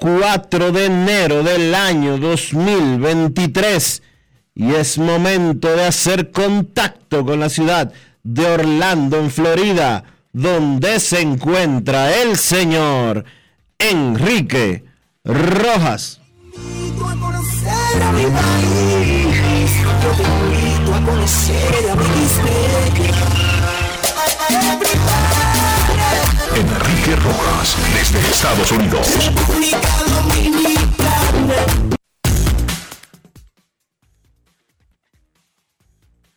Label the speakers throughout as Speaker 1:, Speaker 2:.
Speaker 1: 4 de enero del año 2023 y es momento de hacer contacto con la ciudad de Orlando, en Florida, donde se encuentra el señor Enrique Rojas.
Speaker 2: a conocer a mi
Speaker 3: Rojas, desde Estados Unidos.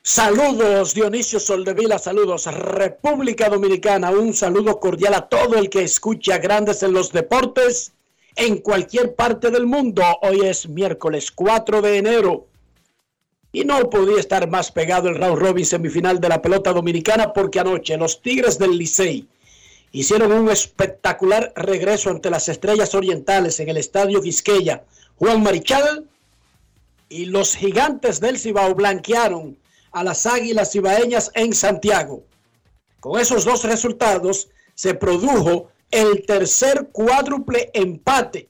Speaker 4: Saludos Dionisio Soldevila, saludos República Dominicana, un saludo cordial a todo el que escucha Grandes en los Deportes en cualquier parte del mundo. Hoy es miércoles 4 de enero y no podía estar más pegado el round robin semifinal de la pelota dominicana porque anoche los Tigres del Licey hicieron un espectacular regreso ante las Estrellas Orientales en el Estadio Quisqueya. Juan Marichal y los Gigantes del Cibao blanquearon a las Águilas Cibaeñas en Santiago. Con esos dos resultados se produjo el tercer cuádruple empate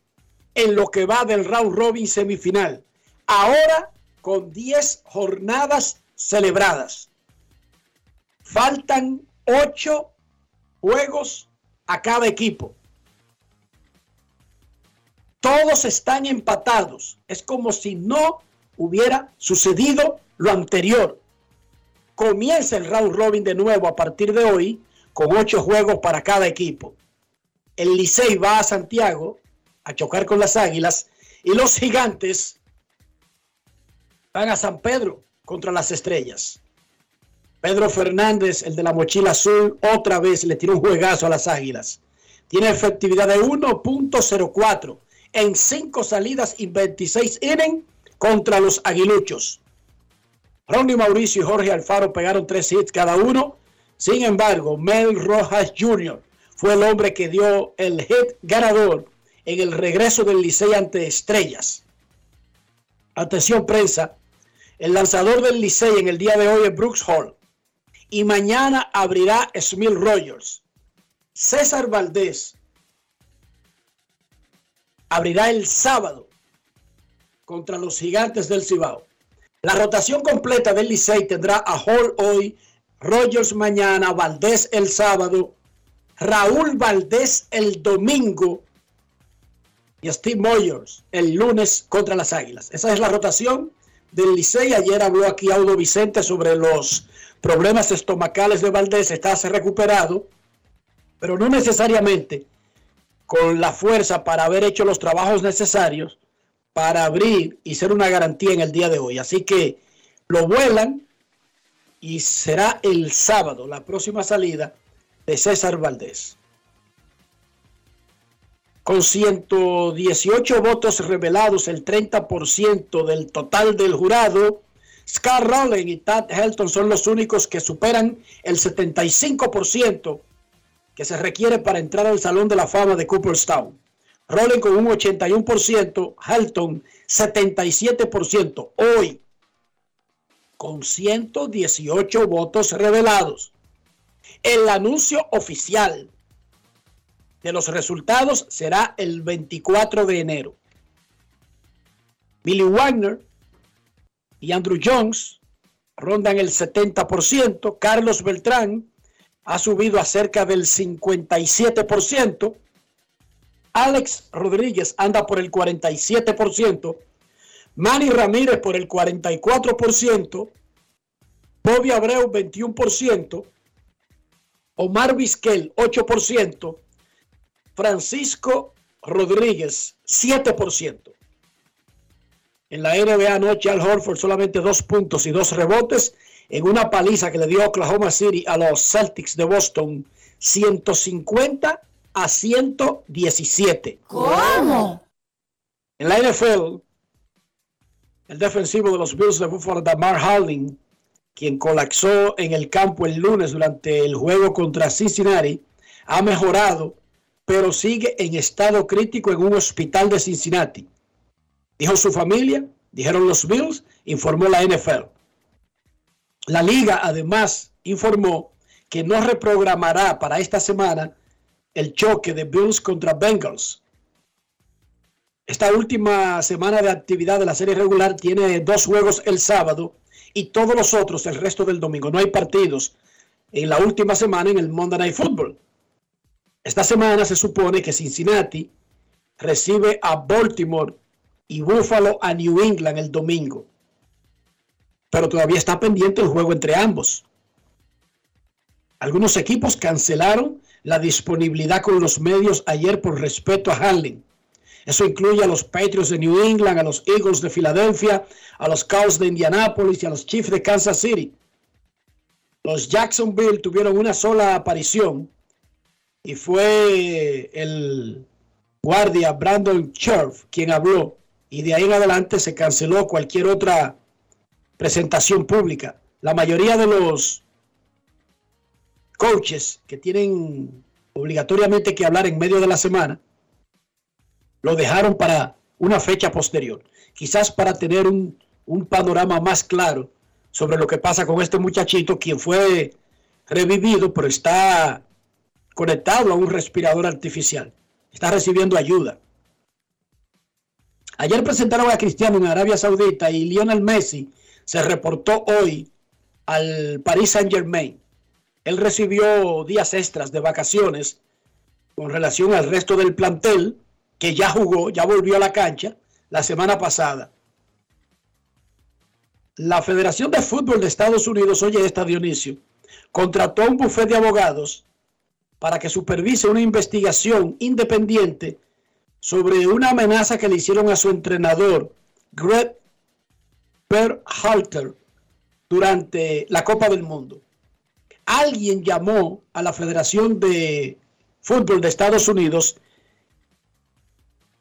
Speaker 4: en lo que va del round robin semifinal. Ahora con 10 jornadas celebradas. Faltan 8 juegos a cada equipo. Todos están empatados. Es como si no hubiera sucedido lo anterior. Comienza el round robin de nuevo a partir de hoy con ocho juegos para cada equipo. El Licey va a Santiago a chocar con las Águilas y los Gigantes van a San Pedro contra las Estrellas. Pedro Fernández, el de la mochila azul, otra vez le tiró un juegazo a las Águilas. Tiene efectividad de 1.04 en 5 salidas y 26 innings contra los aguiluchos. Ronnie Mauricio y Jorge Alfaro pegaron tres hits cada uno. Sin embargo, Mel Rojas Jr. fue el hombre que dio el hit ganador en el regreso del Licey ante Estrellas. Atención prensa, el lanzador del Licey en el día de hoy es Brooks Hall. Y mañana abrirá Smith Rogers. César Valdés abrirá el sábado contra los gigantes del Cibao. La rotación completa del Licey tendrá a Hall hoy, Rogers mañana, Valdés el sábado, Raúl Valdés el domingo y Steve Moyers el lunes contra las Águilas. Esa es la rotación del Licey. Ayer habló aquí Audo Vicente sobre los problemas estomacales de Valdés. Está recuperado, pero no necesariamente con la fuerza para haber hecho los trabajos necesarios para abrir y ser una garantía en el día de hoy. Así que lo vuelan y será el sábado la próxima salida de César Valdés. Con 118 votos revelados, el 30% del total del jurado, Scott Rowling y Tad Helton son los únicos que superan el 75% que se requiere para entrar al Salón de la Fama de Cooperstown. Rowling con un 81%, Helton 77%. Hoy, con 118 votos revelados. El anuncio oficial de los resultados será el 24 de enero. Billy Wagner y Andrew Jones rondan el 70%. Carlos Beltrán ha subido a cerca del 57%. Alex Rodríguez anda por el 47%. Manny Ramírez por el 44%. Bobby Abreu 21%. Omar Vizquel 8%. Francisco Rodríguez, 7%. En la NBA anoche Al Horford solamente dos puntos y dos rebotes en una paliza que le dio Oklahoma City a los Celtics de Boston, 150 a 117.
Speaker 2: ¿Cómo?
Speaker 4: En la NFL, el defensivo de los Bills de Buffalo, Damar Howling, quien colapsó en el campo el lunes durante el juego contra Cincinnati, ha mejorado pero sigue en estado crítico en un hospital de Cincinnati. Dijo su familia, dijeron los Bills, informó la NFL. La liga además informó que no reprogramará para esta semana el choque de Bills contra Bengals. Esta última semana de actividad de la serie regular tiene dos juegos el sábado y todos los otros el resto del domingo. No hay partidos en la última semana en el Monday Night Football. Esta semana se supone que Cincinnati recibe a Baltimore y Buffalo a New England el domingo. Pero todavía está pendiente el juego entre ambos. Algunos equipos cancelaron la disponibilidad con los medios ayer por respeto a Harlem. Eso incluye a los Patriots de New England, a los Eagles de Filadelfia, a los Cowboys de Indianapolis y a los Chiefs de Kansas City. Los Jacksonville tuvieron una sola aparición y fue el guardia Brandon Cherf quien habló y de ahí en adelante se canceló cualquier otra presentación pública. La mayoría de los coaches que tienen obligatoriamente que hablar en medio de la semana lo dejaron para una fecha posterior, quizás para tener un, un panorama más claro sobre lo que pasa con este muchachito, quien fue revivido, pero está conectado a un respirador artificial. Está recibiendo ayuda. Ayer presentaron a Cristiano en Arabia Saudita y Lionel Messi se reportó hoy al Paris Saint Germain. Él recibió días extras de vacaciones con relación al resto del plantel que ya jugó, ya volvió a la cancha la semana pasada. La Federación de Fútbol de Estados Unidos, oye esta Dionisio, contrató a un bufete de abogados para que supervise una investigación independiente sobre una amenaza que le hicieron a su entrenador, Greg Berhalter, durante la Copa del Mundo. Alguien llamó a la Federación de Fútbol de Estados Unidos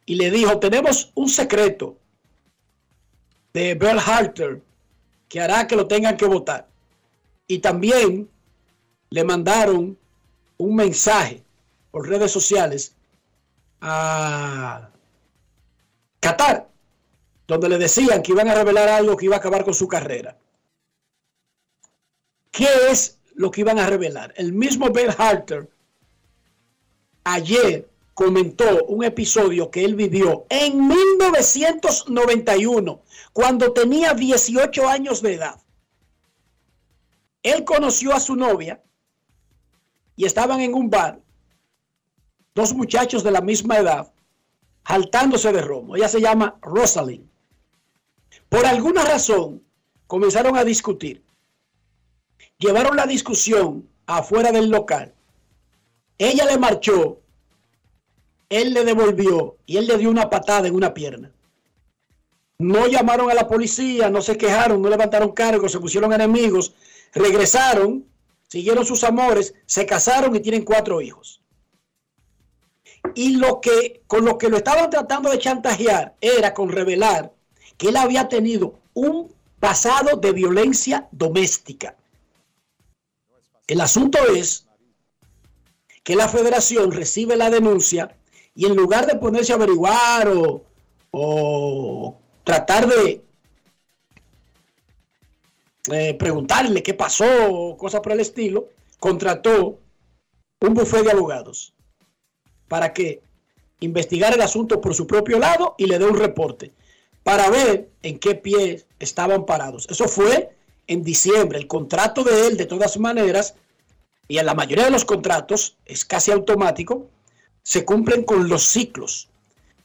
Speaker 4: y le dijo, tenemos un secreto de Berhalter que hará que lo tengan que votar. Y también le mandaron un mensaje por redes sociales a Qatar, donde le decían que iban a revelar algo que iba a acabar con su carrera. ¿Qué es lo que iban a revelar? El mismo Ben Harter ayer comentó un episodio que él vivió en 1991, cuando tenía 18 años de edad. Él conoció a su novia y estaban en un bar, dos muchachos de la misma edad, jaltándose de romo. Ella se llama Rosalind. Por alguna razón comenzaron a discutir. Llevaron la discusión afuera del local. Ella le marchó, él le devolvió y él le dio una patada en una pierna. No llamaron a la policía, no se quejaron, no levantaron cargos, se pusieron enemigos, regresaron, siguieron sus amores, se casaron y tienen cuatro hijos. Y lo que con lo que lo estaban tratando de chantajear era con revelar que él había tenido un pasado de violencia doméstica. El asunto es que la federación recibe la denuncia y en lugar de ponerse a averiguar o, o tratar de eh, preguntarle qué pasó o cosas por el estilo, contrató un bufete de abogados para que investigara el asunto por su propio lado y le dé un reporte para ver en qué pie estaban parados. Eso fue en diciembre. El contrato de él, de todas maneras, y en la mayoría de los contratos es casi automático, se cumplen con los ciclos.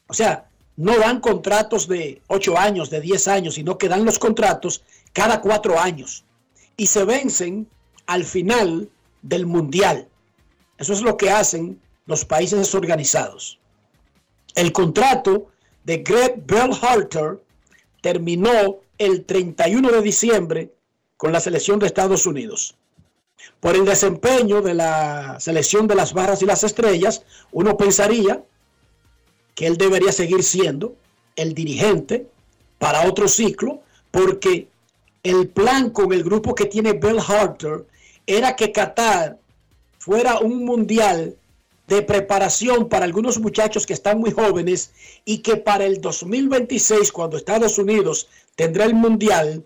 Speaker 4: O sea, no dan contratos de 8 años, de 10 años, sino que dan los contratos cada 4 años y se vencen al final del mundial. Eso es lo que hacen los países desorganizados. El contrato de Greg Bellharter terminó el 31 de diciembre con la selección de Estados Unidos. Por el desempeño de la selección de las barras y las estrellas, uno pensaría que él debería seguir siendo el dirigente para otro ciclo, porque el plan con el grupo que tiene Bill Harter era que Qatar fuera un mundial de preparación para algunos muchachos que están muy jóvenes y que para el 2026, cuando Estados Unidos tendrá el mundial,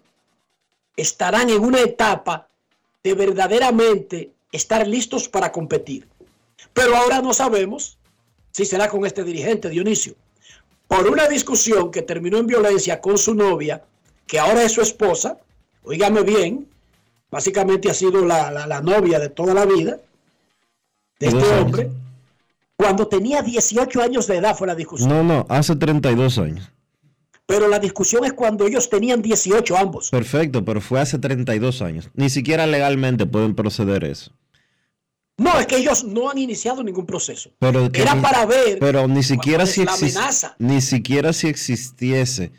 Speaker 4: estarán en una etapa de verdaderamente estar listos para competir. Pero ahora no sabemos si será con este dirigente, Dionisio. Por una discusión que terminó en violencia con su novia, que ahora es su esposa, oígame bien, básicamente ha sido la, novia de toda la vida de este hombre. Cuando tenía 18 años de edad fue la discusión.
Speaker 1: No, no, hace 32 años.
Speaker 4: Pero la discusión es cuando ellos tenían 18 ambos.
Speaker 1: Perfecto, pero fue hace 32 años. Ni siquiera legalmente pueden proceder eso.
Speaker 4: No, es que ellos no han iniciado ningún proceso. Pero Era para ver.
Speaker 1: Pero ni siquiera si ni siquiera si existiese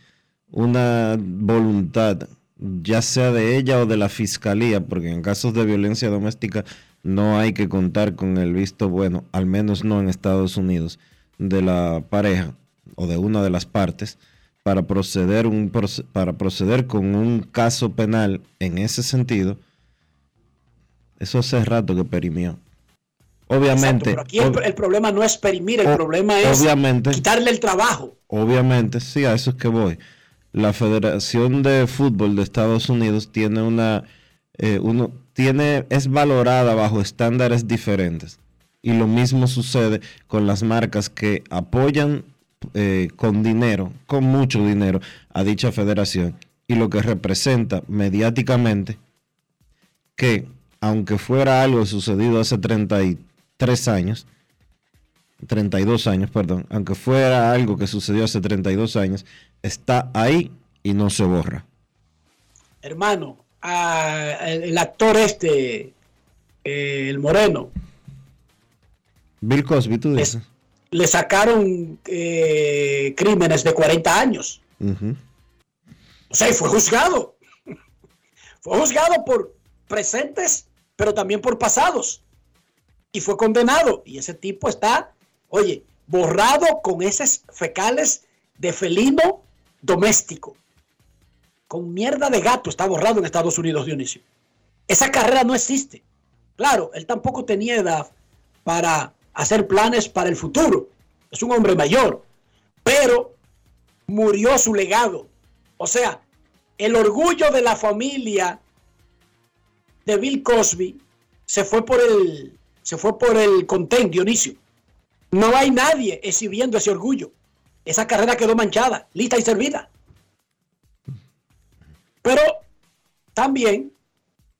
Speaker 1: una voluntad, ya sea de ella o de la fiscalía, porque en casos de violencia doméstica no hay que contar con el visto bueno, al menos no en Estados Unidos, de la pareja o de una de las partes para proceder, un, para proceder con un caso penal en ese sentido, eso hace rato que perimió. Obviamente.
Speaker 4: pero aquí el, problema no es perimir, el problema es quitarle el trabajo.
Speaker 1: Obviamente, sí, a eso es que voy. La Federación de Fútbol de Estados Unidos tiene una, eh, uno, tiene, es valorada bajo estándares diferentes. Y lo mismo sucede con las marcas que apoyan eh, con dinero, con mucho dinero, a dicha federación y lo que representa mediáticamente que, aunque fuera algo sucedido hace 33 años, 32 años, perdón, aunque fuera algo que sucedió hace 32 años, está ahí y no se borra.
Speaker 4: Hermano, el, actor este, eh, el moreno.
Speaker 1: Bill Cosby, tú dices
Speaker 4: le sacaron eh, crímenes de 40 años. O sea, y fue juzgado. fue juzgado por presentes, pero también por pasados. Y fue condenado. Y ese tipo está, oye, borrado con esos fecales de felino doméstico. Con mierda de gato está borrado en Estados Unidos, Dionisio. Esa carrera no existe. Claro, él tampoco tenía edad para hacer planes para el futuro. Es un hombre mayor, pero murió su legado. O sea, el orgullo de la familia de Bill Cosby se fue por el, se fue por el contén, Dionisio. No hay nadie exhibiendo ese orgullo. Esa carrera quedó manchada, lista y servida. Pero también,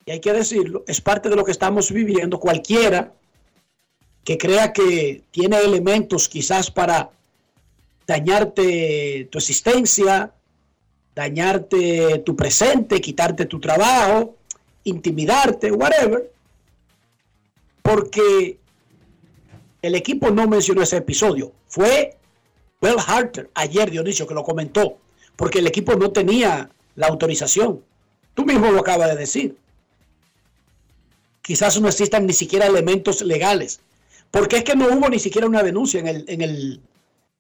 Speaker 4: y hay que decirlo, es parte de lo que estamos viviendo. Cualquiera que crea que tiene elementos quizás para dañarte tu existencia dañarte tu presente, quitarte tu trabajo, intimidarte, whatever, porque el equipo no mencionó ese episodio. Fue Well Harter ayer, Dionisio, que lo comentó, porque el equipo no tenía la autorización. Tú mismo lo acabas de decir. Quizás no existan ni siquiera elementos legales, porque es que no hubo ni siquiera una denuncia en el, en el,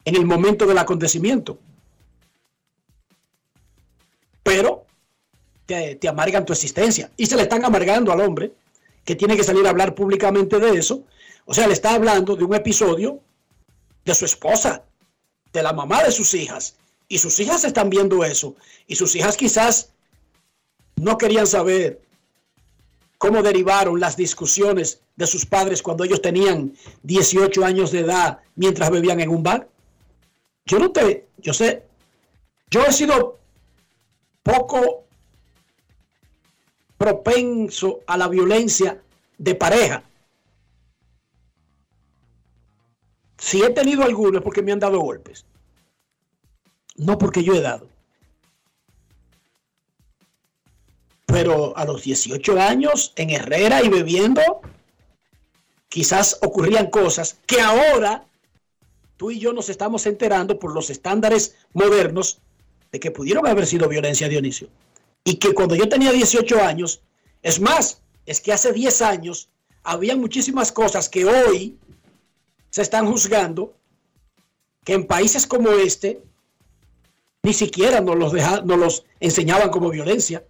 Speaker 4: en el momento del acontecimiento. Pero te, te amargan tu existencia y se le están amargando al hombre que tiene que salir a hablar públicamente de eso. O sea, le está hablando de un episodio de su esposa, de la mamá de sus hijas. Y sus hijas están viendo eso. Y sus hijas quizás no querían saber cómo derivaron las discusiones de sus padres cuando ellos tenían 18 años de edad mientras bebían en un bar. Yo no te, yo sé, yo he sido poco propenso a la violencia de pareja. Si he tenido algunos es porque me han dado golpes. No porque yo he dado. Pero a los 18 años, en Herrera y bebiendo, quizás ocurrían cosas que ahora tú y yo nos estamos enterando por los estándares modernos de que pudieron haber sido violencia, Dionisio. Y que cuando yo tenía 18 años, es más, es que hace 10 años había muchísimas cosas que hoy se están juzgando que en países como este ni siquiera nos los, nos los enseñaban como violencia.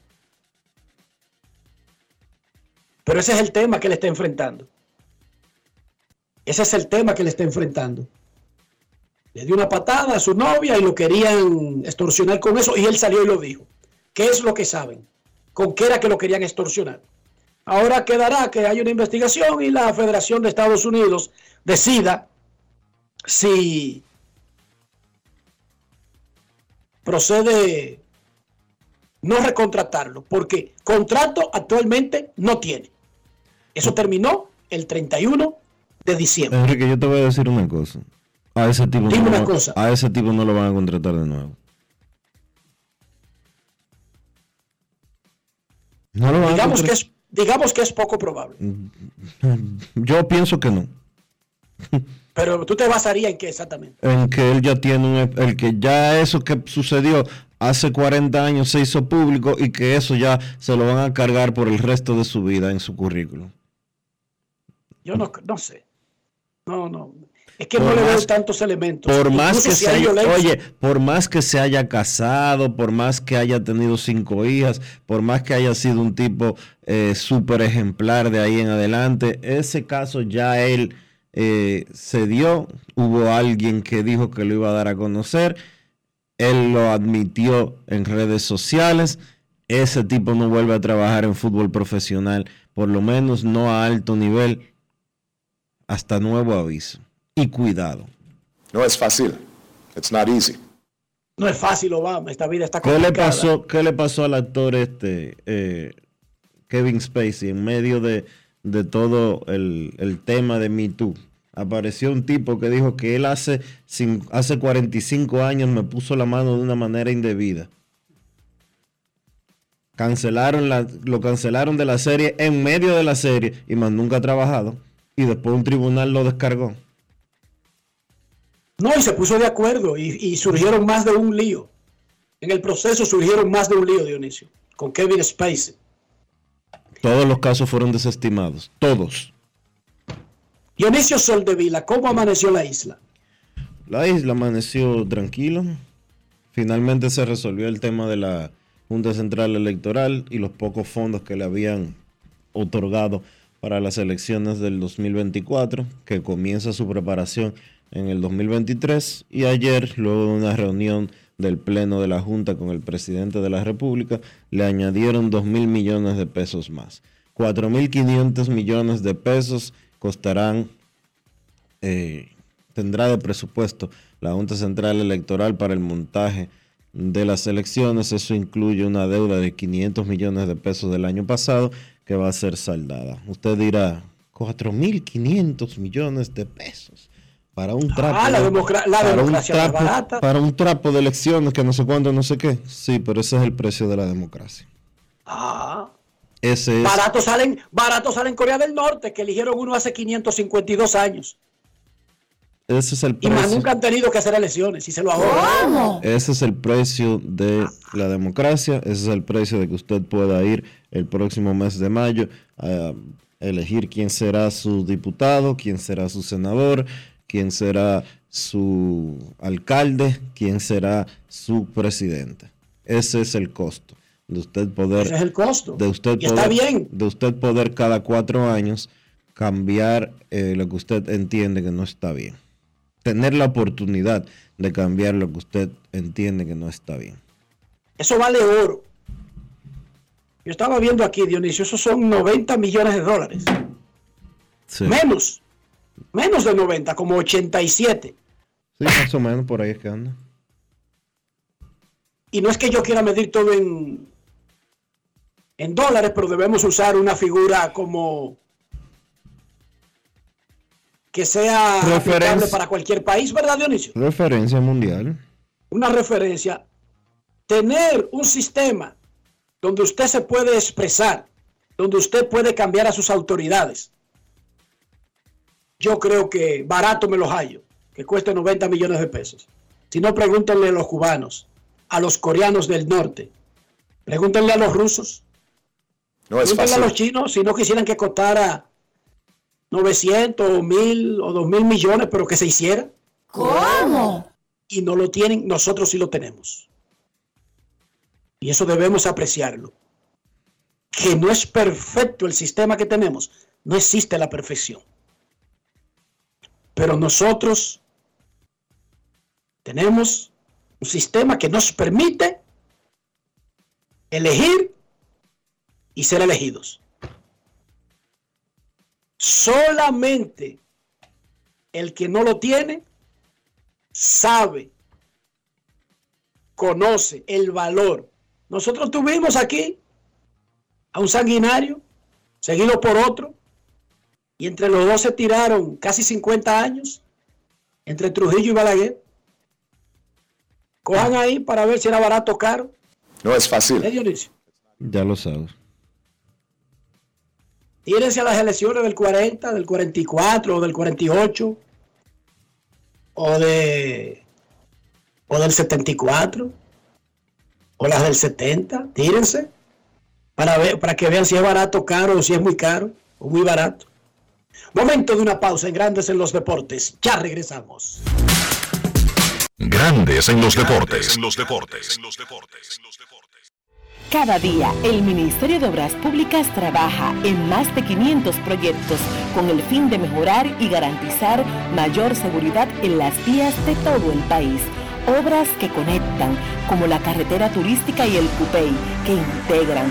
Speaker 4: Pero ese es el tema que le está enfrentando. Ese es el tema que le está enfrentando. Le dio una patada a su novia y lo querían extorsionar con eso y él salió y lo dijo. ¿Qué es lo que saben? ¿Con qué era que lo querían extorsionar? Ahora quedará que hay una investigación y la Federación de Estados Unidos decida si procede no recontratarlo, porque contrato actualmente no tiene. Eso terminó el 31 de diciembre.
Speaker 1: Enrique, yo te voy a decir una cosa. A ese tipo,
Speaker 4: Dime
Speaker 1: no,
Speaker 4: una
Speaker 1: lo-
Speaker 4: cosa.
Speaker 1: a ese tipo no lo van a contratar de nuevo. No lo van a
Speaker 4: Digamos que,
Speaker 1: contratar.
Speaker 4: es, digamos que es poco probable.
Speaker 1: Yo pienso que no.
Speaker 4: Pero tú te basarías en qué exactamente.
Speaker 1: En que él ya tiene un, el que ya eso que sucedió hace 40 años se hizo público y que eso ya se lo van a cargar por el resto de su vida en su currículum.
Speaker 4: Yo no, no sé. No, no. Es que
Speaker 1: Por
Speaker 4: no le veo
Speaker 1: más-
Speaker 4: tantos elementos.
Speaker 1: Por más que
Speaker 4: si
Speaker 1: se
Speaker 4: hay
Speaker 1: haya, oye, por más que se haya casado, por más que haya tenido cinco hijas, por más que haya sido un tipo eh, súper ejemplar de ahí en adelante, ese caso ya él eh, se dio, hubo alguien que dijo que lo iba a dar a conocer, él lo admitió en redes sociales, ese tipo no vuelve a trabajar en fútbol profesional, por lo menos no a alto nivel, hasta nuevo aviso. Y cuidado.
Speaker 5: No es fácil. It's not easy.
Speaker 4: No es fácil, Obama. Esta vida está
Speaker 1: ¿Qué
Speaker 4: complicada.
Speaker 1: le pasó, qué le pasó al actor este eh, Kevin Spacey en medio de, de todo el, el tema de Me Too? Apareció un tipo que dijo que él hace, hace 45 años me puso la mano de una manera indebida. Cancelaron la, lo cancelaron de la serie en medio de la serie y más nunca ha trabajado. Y después un tribunal lo descargó.
Speaker 4: No, y se puso de acuerdo y, y surgieron más de un lío. En el proceso surgieron más de un lío, Dionisio, con Kevin Spacey.
Speaker 1: Todos los casos fueron desestimados. Todos.
Speaker 4: Dionisio Soldevila, ¿cómo amaneció la isla?
Speaker 1: La isla amaneció tranquilo. Finalmente se resolvió el tema de la Junta Central Electoral y los pocos fondos que le habían otorgado para las elecciones del 2024, que comienza su preparación en el 2023. Y ayer, luego de una reunión del Pleno de la Junta con el presidente de la República, le añadieron 2 mil millones de pesos más. 4.500 millones de pesos costarán eh, tendrá de presupuesto la Junta Central Electoral para el montaje de las elecciones. Eso incluye una deuda de 500 millones de pesos del año pasado que va a ser saldada. Usted dirá, 4.500 millones de pesos. Para un trapo.
Speaker 4: Ah, la,
Speaker 1: de-
Speaker 4: democra- la
Speaker 1: para un
Speaker 4: democracia es
Speaker 1: trapo-
Speaker 4: barata.
Speaker 1: Para un trapo de elecciones que no sé cuándo, no sé qué. Sí, pero ese es el precio de la democracia.
Speaker 4: Ah,
Speaker 1: Ese es.
Speaker 4: barato salen, barato salen Corea del Norte, que eligieron uno hace 552 años.
Speaker 1: Ese es el
Speaker 4: Y más
Speaker 1: precio.
Speaker 4: nunca han tenido que hacer elecciones y se lo ahorran.
Speaker 1: Ese es el precio de la democracia, ese es el precio de que usted pueda ir el próximo mes de mayo a elegir quién será su diputado, quién será su senador, quién será su alcalde, quién será su presidente. Ese es el costo de usted poder
Speaker 4: Ese es el costo.
Speaker 1: de usted
Speaker 4: y está bien.
Speaker 1: de usted poder cada cuatro años cambiar eh, lo que usted entiende que no está bien. Tener la oportunidad de cambiar lo que usted entiende que no está bien.
Speaker 4: Eso vale oro. Yo estaba viendo aquí, Dionisio, esos son 90 millones de dólares.
Speaker 1: Sí,
Speaker 4: Menos. Menos de 90, como 87.
Speaker 1: Sí, más o menos por ahí es que anda.
Speaker 4: Y no es que yo quiera medir todo en, en dólares, pero debemos usar una figura como que sea
Speaker 1: Referencia.
Speaker 4: para cualquier país, ¿verdad, Dionisio?
Speaker 1: Referencia mundial.
Speaker 4: Una referencia. Tener un sistema donde usted se puede expresar, donde usted puede cambiar a sus autoridades. Yo creo que barato me los hallo, que cueste 90 millones de pesos. Si no, pregúntenle a los cubanos, a los coreanos del norte, pregúntenle a los rusos,
Speaker 5: No es
Speaker 4: pregúntenle a los chinos si no quisieran que costara 900 o 1000 o 2000 millones, pero que se hiciera.
Speaker 6: ¿Cómo?
Speaker 4: Y no lo tienen, nosotros sí lo tenemos. Y eso debemos apreciarlo. Que no es perfecto el sistema que tenemos, no existe la perfección. Pero nosotros tenemos un sistema que nos permite elegir y ser elegidos. Solamente el que no lo tiene sabe, conoce el valor. Nosotros tuvimos aquí a un sanguinario, seguido por otro, y entre los dos se tiraron casi 50 años, entre Trujillo y Balaguer. Cojan ahí para ver si era barato o caro.
Speaker 5: No es
Speaker 4: ¿Eh,
Speaker 5: fácil.
Speaker 4: Dionisio?
Speaker 1: Ya lo sabes.
Speaker 4: Tírense a las elecciones del 40, del 44 o del 48 o de o del 74 o las del 70, tírense para ver para que vean si es barato o caro o si es muy caro o muy barato. Momento de una pausa en Grandes en los Deportes. Ya regresamos.
Speaker 3: Grandes en los deportes. En los deportes.
Speaker 7: Cada día, el Ministerio de Obras Públicas trabaja en más de 500 proyectos con el fin de mejorar y garantizar mayor seguridad en las vías de todo el país. Obras que conectan, como la carretera turística y el Cupey, que integran,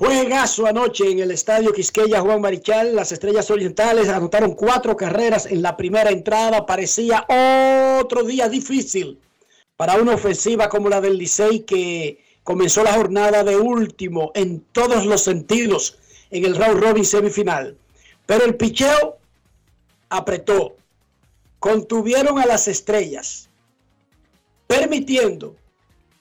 Speaker 4: Juegazo anoche en el Estadio Quisqueya Juan Marichal. Las Estrellas Orientales anotaron cuatro carreras en la primera entrada. Parecía otro día difícil para una ofensiva como la del Licey que comenzó la jornada de último en todos los sentidos en el round robin semifinal. Pero el picheo apretó, contuvieron a las estrellas, permitiendo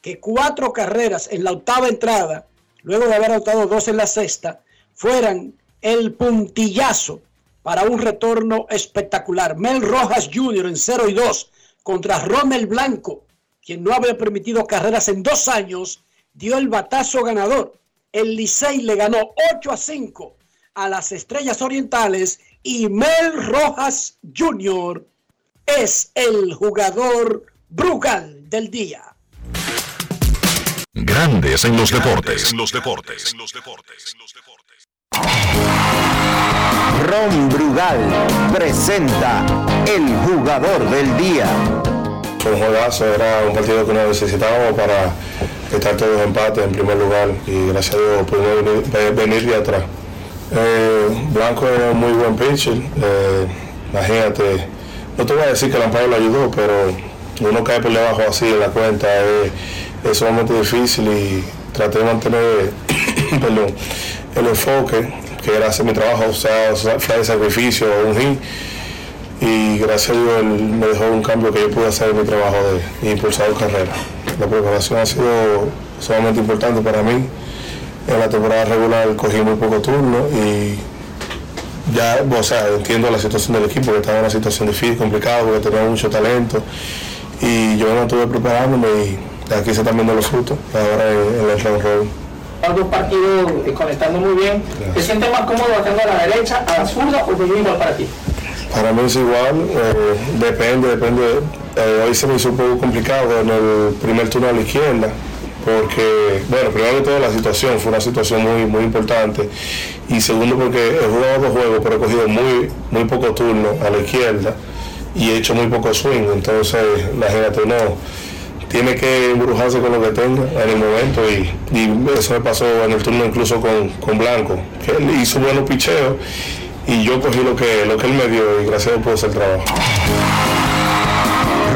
Speaker 4: que cuatro carreras en la octava entrada, luego de haber anotado dos en la sexta, fueran el puntillazo para un retorno espectacular. Mel Rojas Jr. en 0 y 2 contra Rommel Blanco, quien no había permitido carreras en dos años, dio el batazo ganador. El Licey le ganó 8 a 5 a las Estrellas Orientales y Mel Rojas Jr. es el jugador Brugal del día.
Speaker 3: Grandes en los deportes. En los deportes. En los deportes.
Speaker 8: Ron Brugal presenta el jugador del día.
Speaker 9: Fue un juegazo, era un partido que no necesitábamos para estar todos empates en primer lugar y gracias a Dios pudimos venir, venir de atrás. Eh, Blanco es muy buen pitcher. Eh, imagínate, no te voy a decir que el amparo lo ayudó, pero uno cae por debajo así en la cuenta es, sumamente difícil y traté de mantener el enfoque, que era hacer mi trabajo, o sea, fue de sacrificio, un hit. Y gracias a Dios él me dejó un cambio que yo pude hacer en mi trabajo de, impulsar carrera. La preparación ha sido sumamente importante para mí en la temporada regular cogí muy poco turno y ya, o sea, entiendo la situación del equipo, que estaba en una situación difícil, complicada, porque tenía mucho talento. Y yo no estuve preparándome y aquí se están viendo los frutos, ahora en, el round robin.
Speaker 10: Dos partidos eh, conectando muy bien. ¿Te sientes más cómodo haciendo a la derecha, a la zurda o es igual para ti?
Speaker 9: Para mí es igual, eh, depende, depende. Eh, hoy se me hizo un poco complicado en el primer turno a la izquierda porque, bueno, primero de todo la situación fue una situación muy, muy importante y segundo porque he jugado dos juegos pero he cogido muy, muy poco turno a la izquierda y he hecho muy poco swing, entonces imagínate, uno tiene que embrujarse con lo que tenga en el momento y, eso me pasó en el turno incluso con, Blanco, que él hizo buenos picheos y yo cogí lo que, lo que él me dio y gracias a Dios pude hacer el trabajo.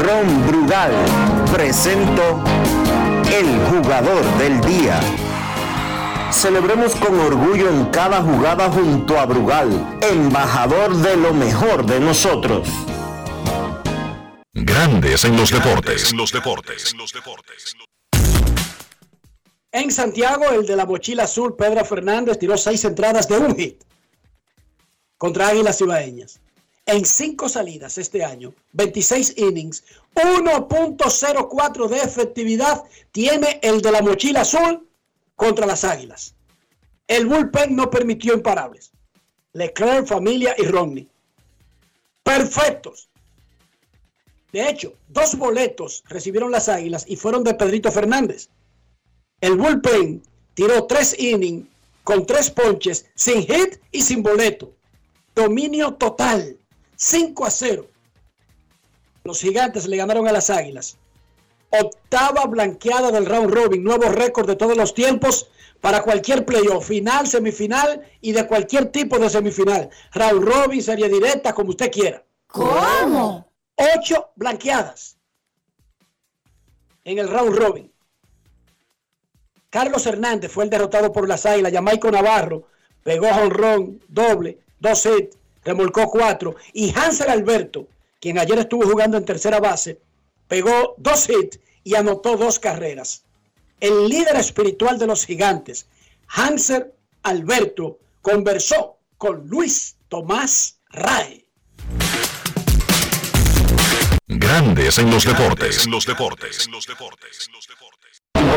Speaker 8: Ron Brugal presento el jugador del día. Celebremos con orgullo en cada jugada junto a Brugal, embajador de lo mejor de nosotros.
Speaker 3: Grandes en los deportes. En los deportes.
Speaker 4: En Santiago, el de la mochila azul, Pedro Fernández, tiró seis entradas de un hit contra Águilas Ibaeñas en cinco salidas este año, 26 innings, 1.04 de efectividad tiene el de la mochila azul contra las Águilas. El bullpen no permitió imparables. Leclerc, familia y Romney. Perfectos. De hecho, dos boletos recibieron las Águilas y fueron de Pedrito Fernández. El bullpen tiró tres innings con tres ponches, sin hit y sin boleto. Dominio total, 5 a 0. Los gigantes le ganaron a las Águilas. Octava blanqueada del round robin, nuevo récord de todos los tiempos para cualquier playoff, final, semifinal y de cualquier tipo de semifinal. Round robin, serie directa, como usted quiera.
Speaker 2: ¿Cómo?
Speaker 4: Ocho blanqueadas en el round robin. Carlos Hernández fue el derrotado por las Águilas. Jamaico Navarro pegó honrón, doble, dos hits, remolcó cuatro. Y Hansel Alberto, quien ayer estuvo jugando en tercera base, pegó dos hits y anotó dos carreras. El líder espiritual de los gigantes, Hansel Alberto, conversó con Luis Tomás Rae.
Speaker 3: Grandes en los deportes. En los deportes.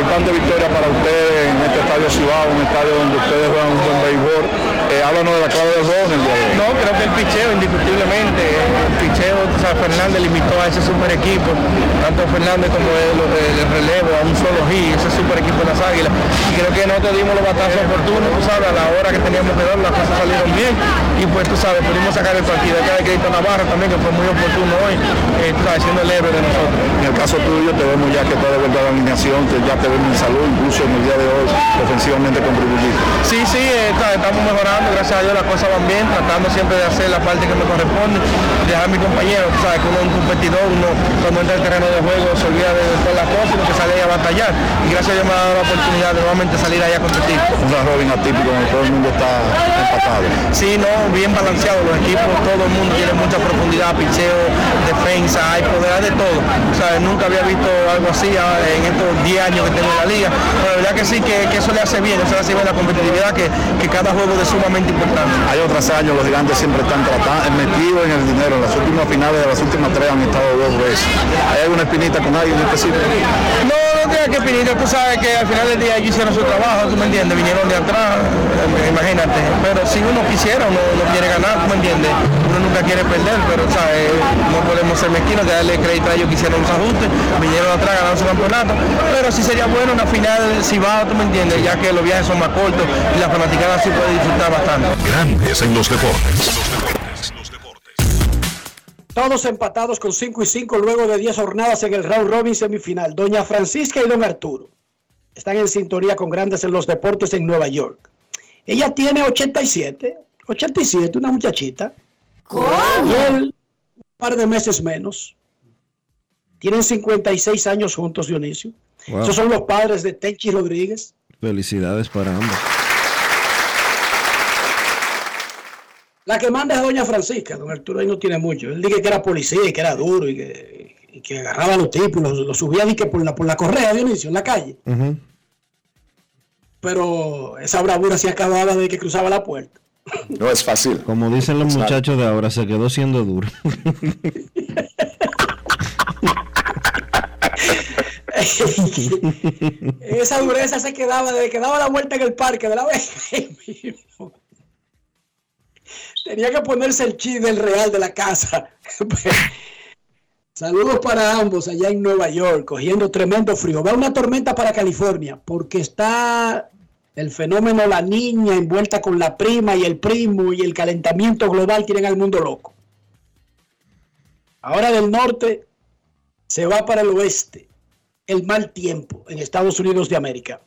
Speaker 9: Importante victoria para ustedes en este estadio Cibao, un estadio donde ustedes juegan un buen béisbol. Eh, háblanos de la clave del juego en el día de hoy.
Speaker 11: No, creo que el picheo, indiscutiblemente. El picheo, o sea, Fernández limitó a ese super equipo, tanto Fernández como el, el, el relevo, a un solo hit, ese super equipo de las Águilas. Y creo que nosotros dimos los batazos oportunos, tú sabes, a la hora que teníamos que dar, las cosas salieron bien. Y pues tú sabes, pudimos sacar el partido. Hay que dar crédito a Navarro también, que fue muy oportuno hoy, eh, tú sabes, siendo el héroe de nosotros.
Speaker 9: En el caso tuyo, te vemos ya que está de verdad la alineación, que ya te vemos en salud, incluso en el día de hoy, ofensivamente contribuyendo.
Speaker 11: Sí, sí, está- estamos mejorando, gracias a Dios las cosas van bien, tratando siempre de hacer la parte que me corresponde, dejar a mi compañero, sabes que uno es un competidor, uno cuando entra al terreno de juego se olvida de, todas las cosas y lo que sale ahí a batallar. Y gracias a Dios me ha dado la oportunidad de nuevamente salir ahí a competir.
Speaker 9: Un robin atípico donde todo el mundo está empatado.
Speaker 11: Sí, no, bien balanceado los equipos, todo el mundo tiene mucha profundidad, picheo, defensa, hay poder, de todo. O sea, nunca había visto algo así ah, en estos 10 años que tengo en la liga. Pero la verdad que sí, que, que eso le hace bien, eso le hace bien la competitividad, que, que cada juego es sumamente importante.
Speaker 9: Hay otros años, los gigantes siempre están tratando, metidos en el dinero. En las últimas finales de las últimas tres han estado dos veces. ¿Hay alguna espinita con alguien en específico?
Speaker 11: No, no que pedir, tú sabes que al final del día ellos hicieron su trabajo, tú me entiendes, vinieron de atrás, eh, imagínate. Pero si uno quisiera, uno, uno quiere ganar, tú me entiendes, uno nunca quiere perder, pero sabes, no podemos ser mezquinos, de darle crédito a ellos que hicieron los ajustes, vinieron de atrás, ganaron su campeonato. Pero sí sería bueno una final si va, tú me entiendes, ya que los viajes son más cortos y la fanaticada sí puede disfrutar bastante.
Speaker 3: Grandes en los deportes.
Speaker 4: Todos empatados con 5 y 5 luego de 10 jornadas en el round robin semifinal. Doña Francisca y don Arturo están en sintonía con grandes en los deportes en Nueva York. Ella tiene 87, 87, una muchachita. Y él, un par de meses menos. Tienen 56 años juntos, Dionisio.
Speaker 1: Wow.
Speaker 4: Esos son los padres de Tenchi Rodríguez.
Speaker 1: Felicidades para ambos.
Speaker 4: La que manda es doña Francisca. Don Arturo ahí no tiene mucho. Él dice que era policía y que era duro y que, y que agarraba a los tipos, los, los subía di que por la, por la correa, Dionisio, en la calle. Pero esa bravura se acababa de que cruzaba la puerta.
Speaker 5: No es fácil.
Speaker 1: Como dicen los muchachos de ahora, se quedó siendo duro.
Speaker 4: esa dureza se quedaba desde que daba la vuelta en el parque de la vez. Tenía que ponerse el chi del real de la casa. Saludos para ambos allá en Nueva York, cogiendo tremendo frío. Va una tormenta para California, porque está el fenómeno la niña envuelta con la prima y el primo y el calentamiento global tienen al mundo loco. Ahora del norte se va para el oeste el mal tiempo en Estados Unidos de América.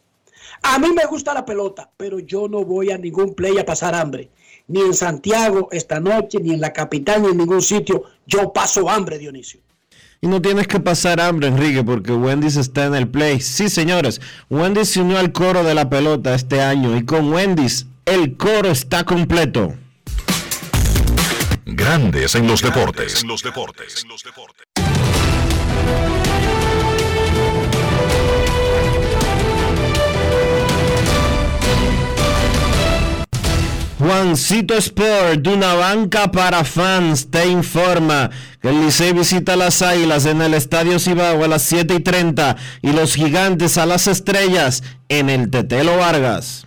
Speaker 4: A mí me gusta la pelota, pero yo no voy a ningún play a pasar hambre. Ni en Santiago esta noche, ni en la capital, ni en ningún sitio. Yo paso hambre, Dionisio.
Speaker 1: Y no tienes que pasar hambre, Enrique, porque Wendy's está en el play. Sí, señores, Wendy's se unió al coro de la pelota este año y con Wendy's el coro está completo.
Speaker 3: Grandes en los deportes. En los deportes.
Speaker 1: Juancito Sport, de una banca para fans, te informa que el Licey visita las Águilas en el Estadio Cibao a las 7 y 30 y los Gigantes a las Estrellas en el Tetelo Vargas.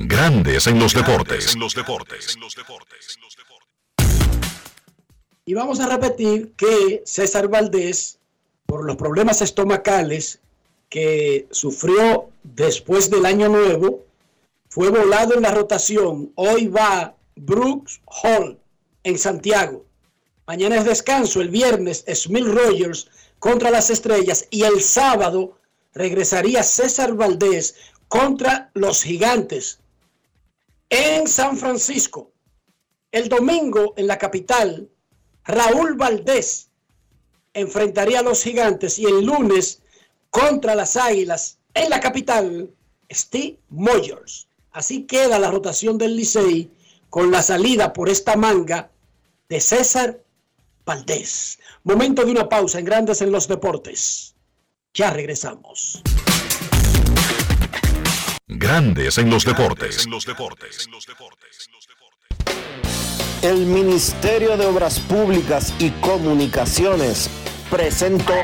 Speaker 3: Grandes en los deportes.
Speaker 4: Y vamos a repetir que César Valdés, por los problemas estomacales que sufrió después del año nuevo, fue volado en la rotación. Hoy va Brooks Hall en Santiago. Mañana es descanso. El viernes Smith Rogers contra las estrellas. Y el sábado regresaría César Valdés contra los gigantes en San Francisco. El domingo en la capital, Raúl Valdés enfrentaría a los gigantes y el lunes contra las águilas en la capital, Steve Moyers. Así queda la rotación del Licey con la salida por esta manga de César Valdés. Momento de una pausa en Grandes en los Deportes. Ya regresamos.
Speaker 3: Grandes en los deportes.
Speaker 1: El Ministerio de Obras Públicas y Comunicaciones presentó.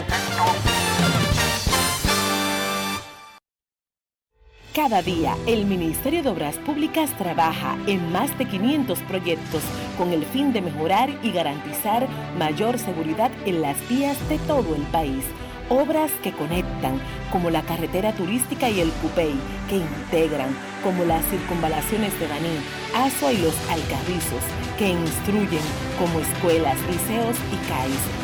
Speaker 7: Cada día, el Ministerio de Obras Públicas trabaja en más de 500 proyectos con el fin de mejorar y garantizar mayor seguridad en las vías de todo el país Obras que conectan, como la carretera turística y el Cupey, que integran, como las circunvalaciones de Baní, Azua y los Alcarrizos, que instruyen, como escuelas, liceos y CAIS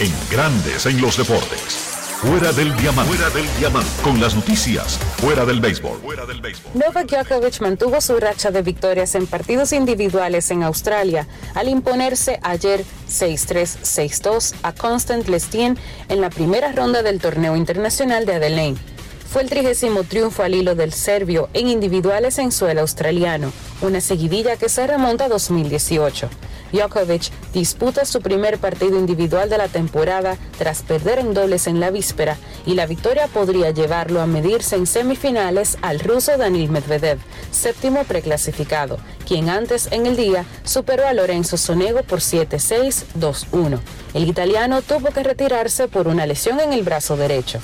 Speaker 3: En Grandes en los Deportes. Fuera del diamante. Fuera del diamante. Con las noticias. Fuera del béisbol. Fuera del béisbol.
Speaker 12: Novak Djokovic mantuvo su racha de victorias en partidos individuales en Australia al imponerse ayer 6-3, 6-2 a Constant Lestien en la primera ronda del torneo internacional de Adelaide. Fue el trigésimo triunfo al hilo del serbio en individuales en suelo australiano, una seguidilla que se remonta a 2018. Djokovic disputa su primer partido individual de la temporada tras perder en dobles en la víspera y la victoria podría llevarlo a medirse en semifinales al ruso Danil Medvedev, séptimo preclasificado, quien antes en el día superó a Lorenzo Sonego por 7-6, 2-1. El italiano tuvo que retirarse por una lesión en el brazo derecho.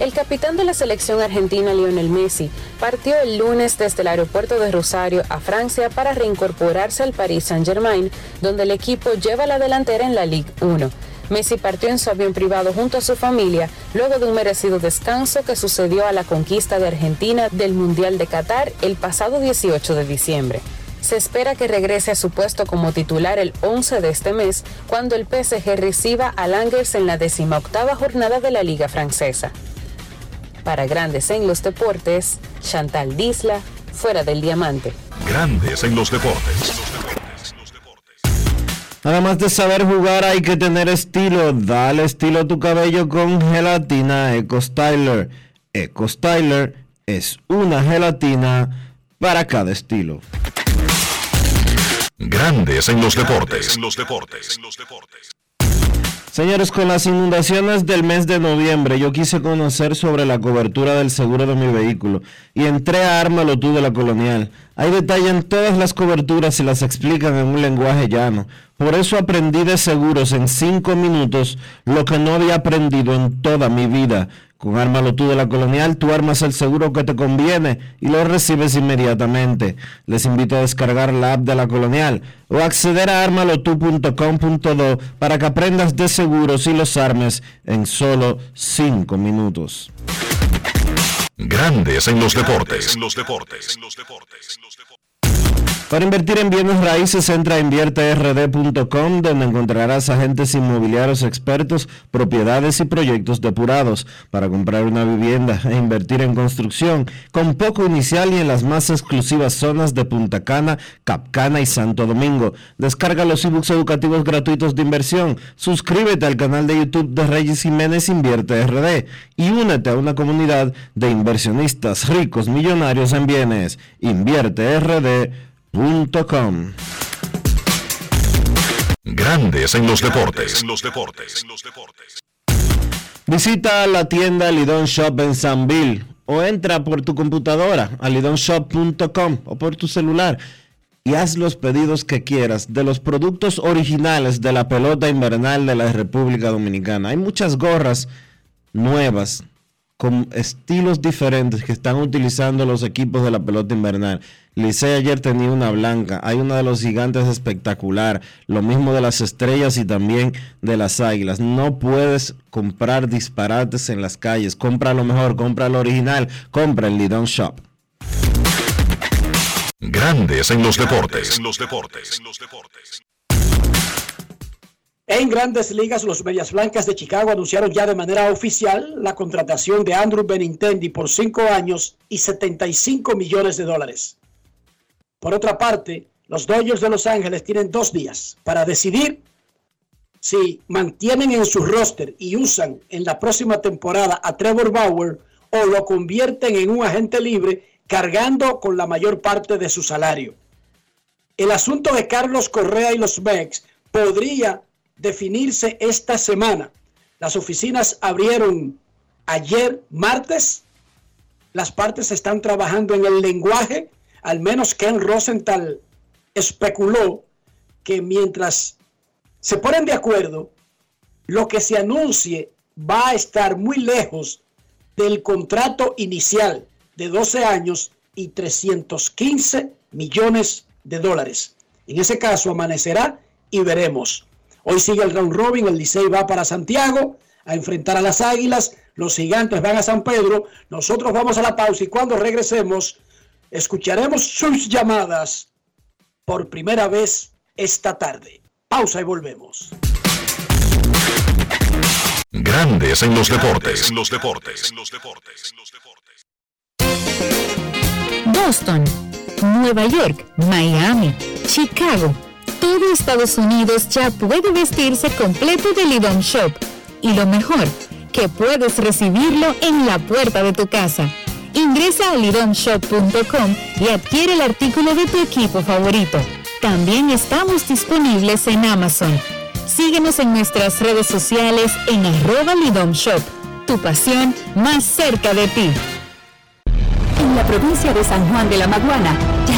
Speaker 12: El capitán de la selección argentina Lionel Messi partió el lunes desde el aeropuerto de Rosario a Francia para reincorporarse al Paris Saint-Germain, donde el equipo lleva la delantera en la Ligue 1. Messi partió en su avión privado junto a su familia luego de un merecido descanso que sucedió a la conquista de Argentina del Mundial de Qatar el pasado 18 de diciembre. Se espera que regrese a su puesto como titular el 11 de este mes, cuando el PSG reciba al Angers en la decimoctava jornada de la Liga Francesa. Para Grandes en los Deportes, Chantal Disla, fuera del diamante.
Speaker 3: Grandes en los deportes.
Speaker 1: Además de saber jugar hay que tener estilo. Dale estilo a tu cabello con gelatina Eco Styler. Eco Styler es una gelatina para cada estilo.
Speaker 3: Grandes en los deportes. En los deportes.
Speaker 1: Señores, con las inundaciones del mes de noviembre, yo quise conocer sobre la cobertura del seguro de mi vehículo y entré a Ármalo tú de la Colonial. Ahí detallan todas las coberturas y las explican en un lenguaje llano. Por eso aprendí de seguros en cinco minutos lo que no había aprendido en toda mi vida. Con Ármalo tú de la Colonial, tú armas el seguro que te conviene y lo recibes inmediatamente. Les invito a descargar la app de la Colonial o acceder a armalotu.com.do para que aprendas de seguros y los armes en solo cinco minutos.
Speaker 3: Grandes en los deportes. En los deportes.
Speaker 1: Para invertir en bienes raíces, entra a invierterd.com, donde encontrarás agentes inmobiliarios expertos, propiedades y proyectos depurados para comprar una vivienda e invertir en construcción con poco inicial y en las más exclusivas zonas de Punta Cana, Capcana y Santo Domingo. Descarga los ebooks educativos gratuitos de inversión, suscríbete al canal de YouTube de Reyes Jiménez Invierte RD y únete a una comunidad de inversionistas ricos millonarios en bienes. Invierte RD
Speaker 3: Grandes en los deportes. los deportes.
Speaker 1: Visita la tienda Lidon Shop en Sanville o entra por tu computadora a lidonshop.com o por tu celular y haz los pedidos que quieras de los productos originales de la pelota invernal de la República Dominicana. Hay muchas gorras nuevas con estilos diferentes que están utilizando los equipos de la pelota invernal. Licey ayer tenía una blanca, hay una de los gigantes espectacular, lo mismo de las estrellas y también de las águilas. No puedes comprar disparates en las calles, compra lo mejor, compra lo original, compra el Lidon Shop.
Speaker 3: Grandes en los deportes. En los deportes.
Speaker 4: En grandes ligas, los Medias Blancas de Chicago anunciaron ya de manera oficial la contratación de Andrew Benintendi por cinco años y 75 millones de dólares. Por otra parte, los Dodgers de Los Ángeles tienen dos días para decidir si mantienen en su roster y usan en la próxima temporada a Trevor Bauer o lo convierten en un agente libre cargando con la mayor parte de su salario. El asunto de Carlos Correa y los Mex podría definirse esta semana. Las oficinas abrieron ayer martes. Las partes están trabajando en el lenguaje. Al menos Ken Rosenthal especuló que mientras se ponen de acuerdo, lo que se anuncie va a estar muy lejos del contrato inicial de 12 años y 315 millones de dólares. En ese caso amanecerá y veremos. Hoy sigue el round robin, el Licey va para Santiago a enfrentar a las Águilas, los gigantes van a San Pedro, nosotros vamos a la pausa y cuando regresemos escucharemos sus llamadas por primera vez esta tarde. Pausa y volvemos.
Speaker 3: Grandes en los deportes. los deportes.
Speaker 13: Boston, Nueva York, Miami, Chicago todo Estados Unidos ya puede vestirse completo de Lidon Shop. Y lo mejor, que puedes recibirlo en la puerta de tu casa. Ingresa a lidomshop.com y adquiere el artículo de tu equipo favorito. También estamos disponibles en Amazon. Síguenos en nuestras redes sociales en arroba lidomshop. Tu pasión más cerca de ti.
Speaker 14: En la provincia de San Juan de la Maguana ya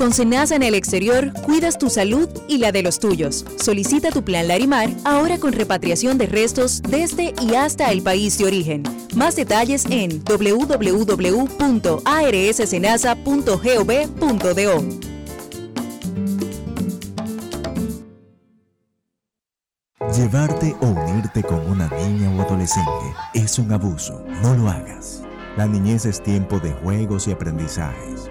Speaker 15: Con Senasa en el exterior, cuidas tu salud y la de los tuyos. Solicita tu plan Larimar ahora con repatriación de restos desde y hasta el país de origen. Más detalles en www.arssenasa.gov.do.
Speaker 16: Llevarte o unirte con una niña o adolescente es un abuso. No lo hagas. La niñez es tiempo de juegos y aprendizajes.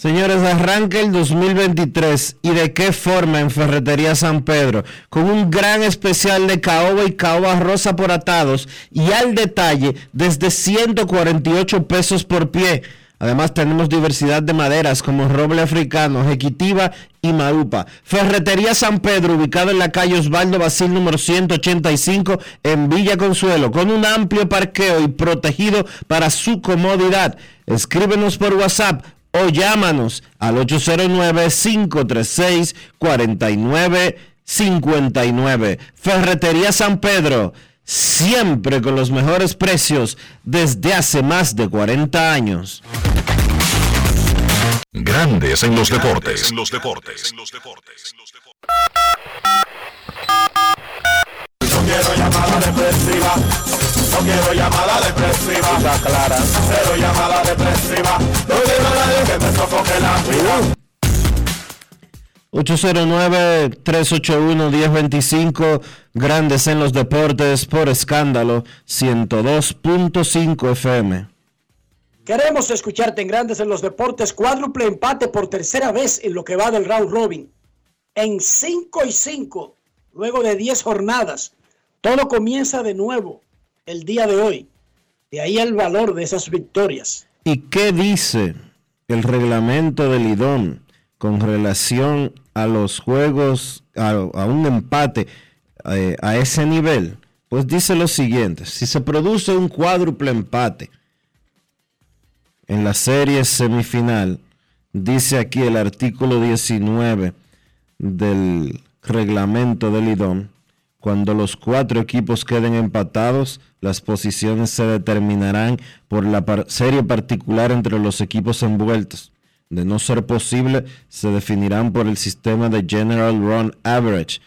Speaker 1: Señores, arranca el 2023 y de qué forma en Ferretería San Pedro, con un gran especial de caoba y caoba rosa por atados y al detalle desde 148 pesos por pie. Además tenemos diversidad de maderas como roble africano, jequitiva y marupa. Ferretería San Pedro, ubicado en la calle Osvaldo Basil número 185 en Villa Consuelo, con un amplio parqueo y protegido para su comodidad. Escríbenos por WhatsApp o llámanos al 809-536-4959. Ferretería San Pedro, siempre con los mejores precios desde hace más de 40 años.
Speaker 3: Grandes en los deportes. En los deportes.
Speaker 2: No quiero llamada depresiva. No quiero llamada depresiva. Está clara. Cero llamada depresiva. No quiero a nadie que me sofoque la vida.
Speaker 1: 809-381-1025, Grandes en los Deportes, por escándalo, 102.5 FM.
Speaker 4: Queremos escucharte en Grandes en los Deportes, cuádruple empate por tercera vez en lo que va del round robin. En 5 y 5, luego de 10 jornadas, todo comienza de nuevo el día de hoy. De ahí el valor de esas victorias.
Speaker 1: ¿Y qué dice el reglamento del IDOM con relación a los juegos, a, un empate eh, a ese nivel? Pues dice lo siguiente, si se produce un cuádruple empate en la serie semifinal, dice aquí el artículo 19 del reglamento del IDOM, cuando los cuatro equipos queden empatados, las posiciones se determinarán por la serie particular entre los equipos envueltos. De no ser posible, se definirán por el sistema de General Run Average,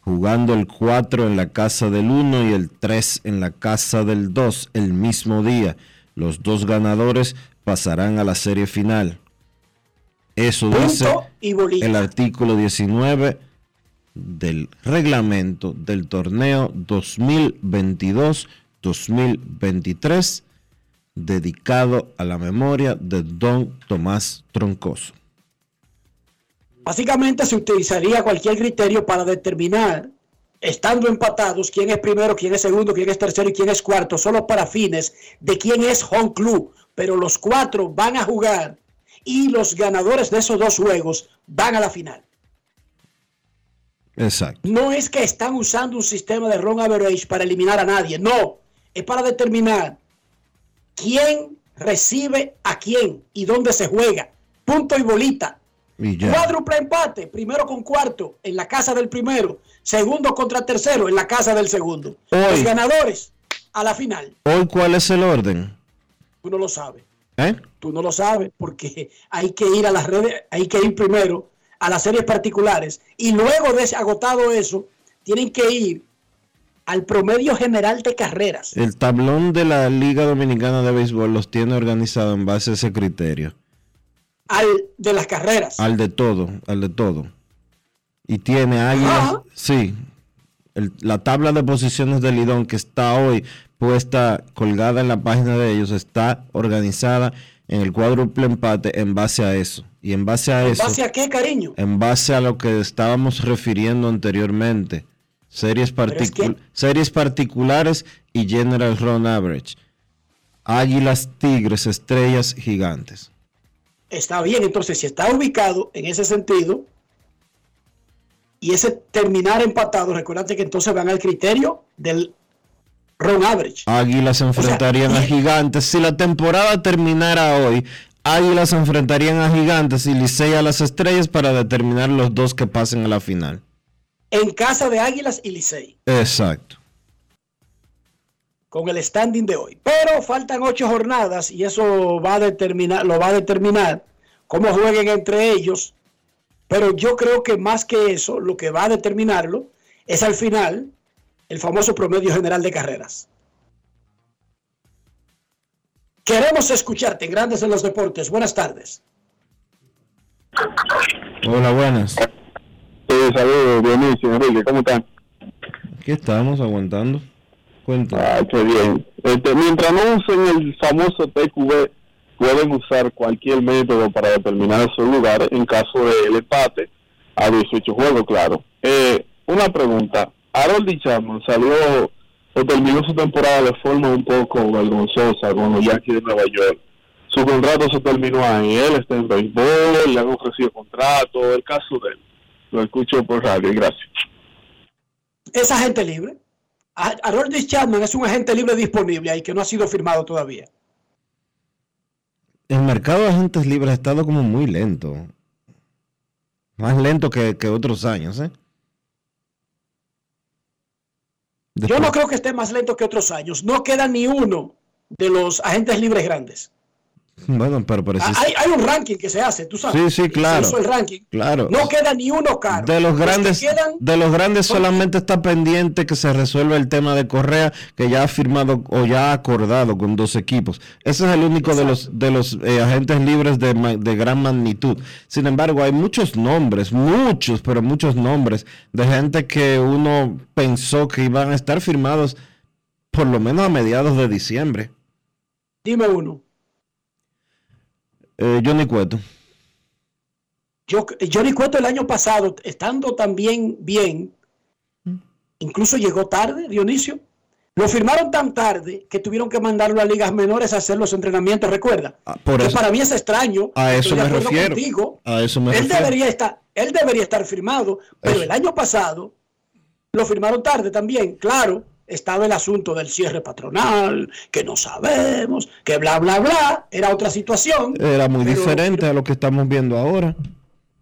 Speaker 1: jugando el 4 en la casa del 1 y el 3 en la casa del 2 el mismo día. Los dos ganadores pasarán a la serie final. Eso dice el artículo 19 del reglamento del torneo 2022-2023 dedicado a la memoria de don Tomás Troncoso.
Speaker 4: Básicamente se utilizaría cualquier criterio para determinar, estando empatados, quién es primero, quién es segundo, quién es tercero y quién es cuarto, solo para fines de quién es home club. Pero los cuatro van a jugar y los ganadores de esos dos juegos van a la final.
Speaker 1: Exacto.
Speaker 4: No es que están usando un sistema de run average para eliminar a nadie, no, es para determinar quién recibe a quién y dónde se juega. Punto y bolita. Cuádruple empate, primero con cuarto en la casa del primero, segundo contra tercero en la casa del segundo. Los ganadores a la final.
Speaker 1: Hoy, ¿cuál es el orden?
Speaker 4: Tú no lo sabes.
Speaker 1: ¿Eh?
Speaker 4: Tú no lo sabes porque hay que ir a las redes, hay que ir primero a las series particulares y luego de agotado eso, tienen que ir al promedio general de carreras.
Speaker 1: El tablón de la Liga Dominicana de Béisbol los tiene organizado en base a ese criterio.
Speaker 4: Al de las carreras.
Speaker 1: Al de todo, al de todo. Y tiene águilas. Sí. la tabla de posiciones del Lidón que está hoy puesta, colgada en la página de ellos, está organizada en el cuádruple empate en base a eso. Y en base a eso.
Speaker 4: ¿En base a qué, cariño?
Speaker 1: En base a lo que estábamos refiriendo anteriormente series, series particulares y General Run Average. Águilas, Tigres, Estrellas, Gigantes.
Speaker 4: Está bien, entonces si está ubicado en ese sentido y ese terminar empatado, recuérdate que entonces van al criterio del Run Average.
Speaker 1: Águilas enfrentarían a Gigantes. Si la temporada terminara hoy, Águilas enfrentarían a Gigantes y Licey a las Estrellas para determinar los dos que pasen a la final
Speaker 4: en casa de Águilas y Licey.
Speaker 1: Exacto.
Speaker 4: Con el standing de hoy. Pero faltan ocho jornadas y eso va a determinar, lo va a determinar cómo jueguen entre ellos. Pero yo creo que más que eso, lo que va a determinarlo es al final el famoso promedio general de carreras. Queremos escucharte en Grandes en los Deportes. Buenas tardes.
Speaker 1: Hola, buenas.
Speaker 17: Eh, saludos, Dionisio, Enrique, ¿cómo están?
Speaker 1: Aquí estamos aguantando. Cuéntame.
Speaker 17: Ah, qué bien. Este, mientras no usen el famoso TQB, pueden usar cualquier método para determinar su lugar en caso del empate a 18 juegos, claro. Eh, una pregunta. Harold Chapman salió o terminó su temporada de forma un poco vergonzosa con los Yankees de Nueva York. Su contrato se terminó ahí, él está en béisbol, le han ofrecido contrato, el caso de él. Lo escucho por radio, gracias.
Speaker 4: Es agente libre. Harold Chapman es un agente libre disponible ahí que no ha sido firmado todavía.
Speaker 1: El mercado de agentes libres ha estado como muy lento. Más lento que, otros años, ¿eh?
Speaker 4: Yo no creo que esté más lento que otros años. No queda ni uno de los agentes libres grandes.
Speaker 1: Bueno, pero
Speaker 4: ah, hay, un ranking que se hace, tú sabes.
Speaker 1: Sí, sí, claro.
Speaker 4: el ranking.
Speaker 1: Claro.
Speaker 4: No queda ni uno caro.
Speaker 1: De los grandes, de los grandes solamente está pendiente que se resuelva el tema de Correa, que ya ha firmado o ya ha acordado con dos equipos. Ese es el único de los de los eh, agentes libres de, de gran magnitud. Sin embargo, hay muchos nombres, muchos, pero muchos nombres de gente que uno pensó que iban a estar firmados por lo menos a mediados de diciembre.
Speaker 4: Dime uno.
Speaker 1: Eh, Johnny Cueto.
Speaker 4: Yo, Johnny Cueto el año pasado, estando también bien, incluso llegó tarde, Dionisio. Lo firmaron tan tarde que tuvieron que mandarlo a ligas menores a hacer los entrenamientos, recuerda.
Speaker 1: Ah, por
Speaker 4: eso, para mí es extraño.
Speaker 1: A eso me refiero. a eso me
Speaker 4: él debería estar, él debería estar firmado, pero el año pasado lo firmaron tarde también, claro. Estaba el asunto del cierre patronal, que no sabemos, que bla, bla, bla, era otra situación.
Speaker 1: Era muy diferente a lo que estamos viendo ahora.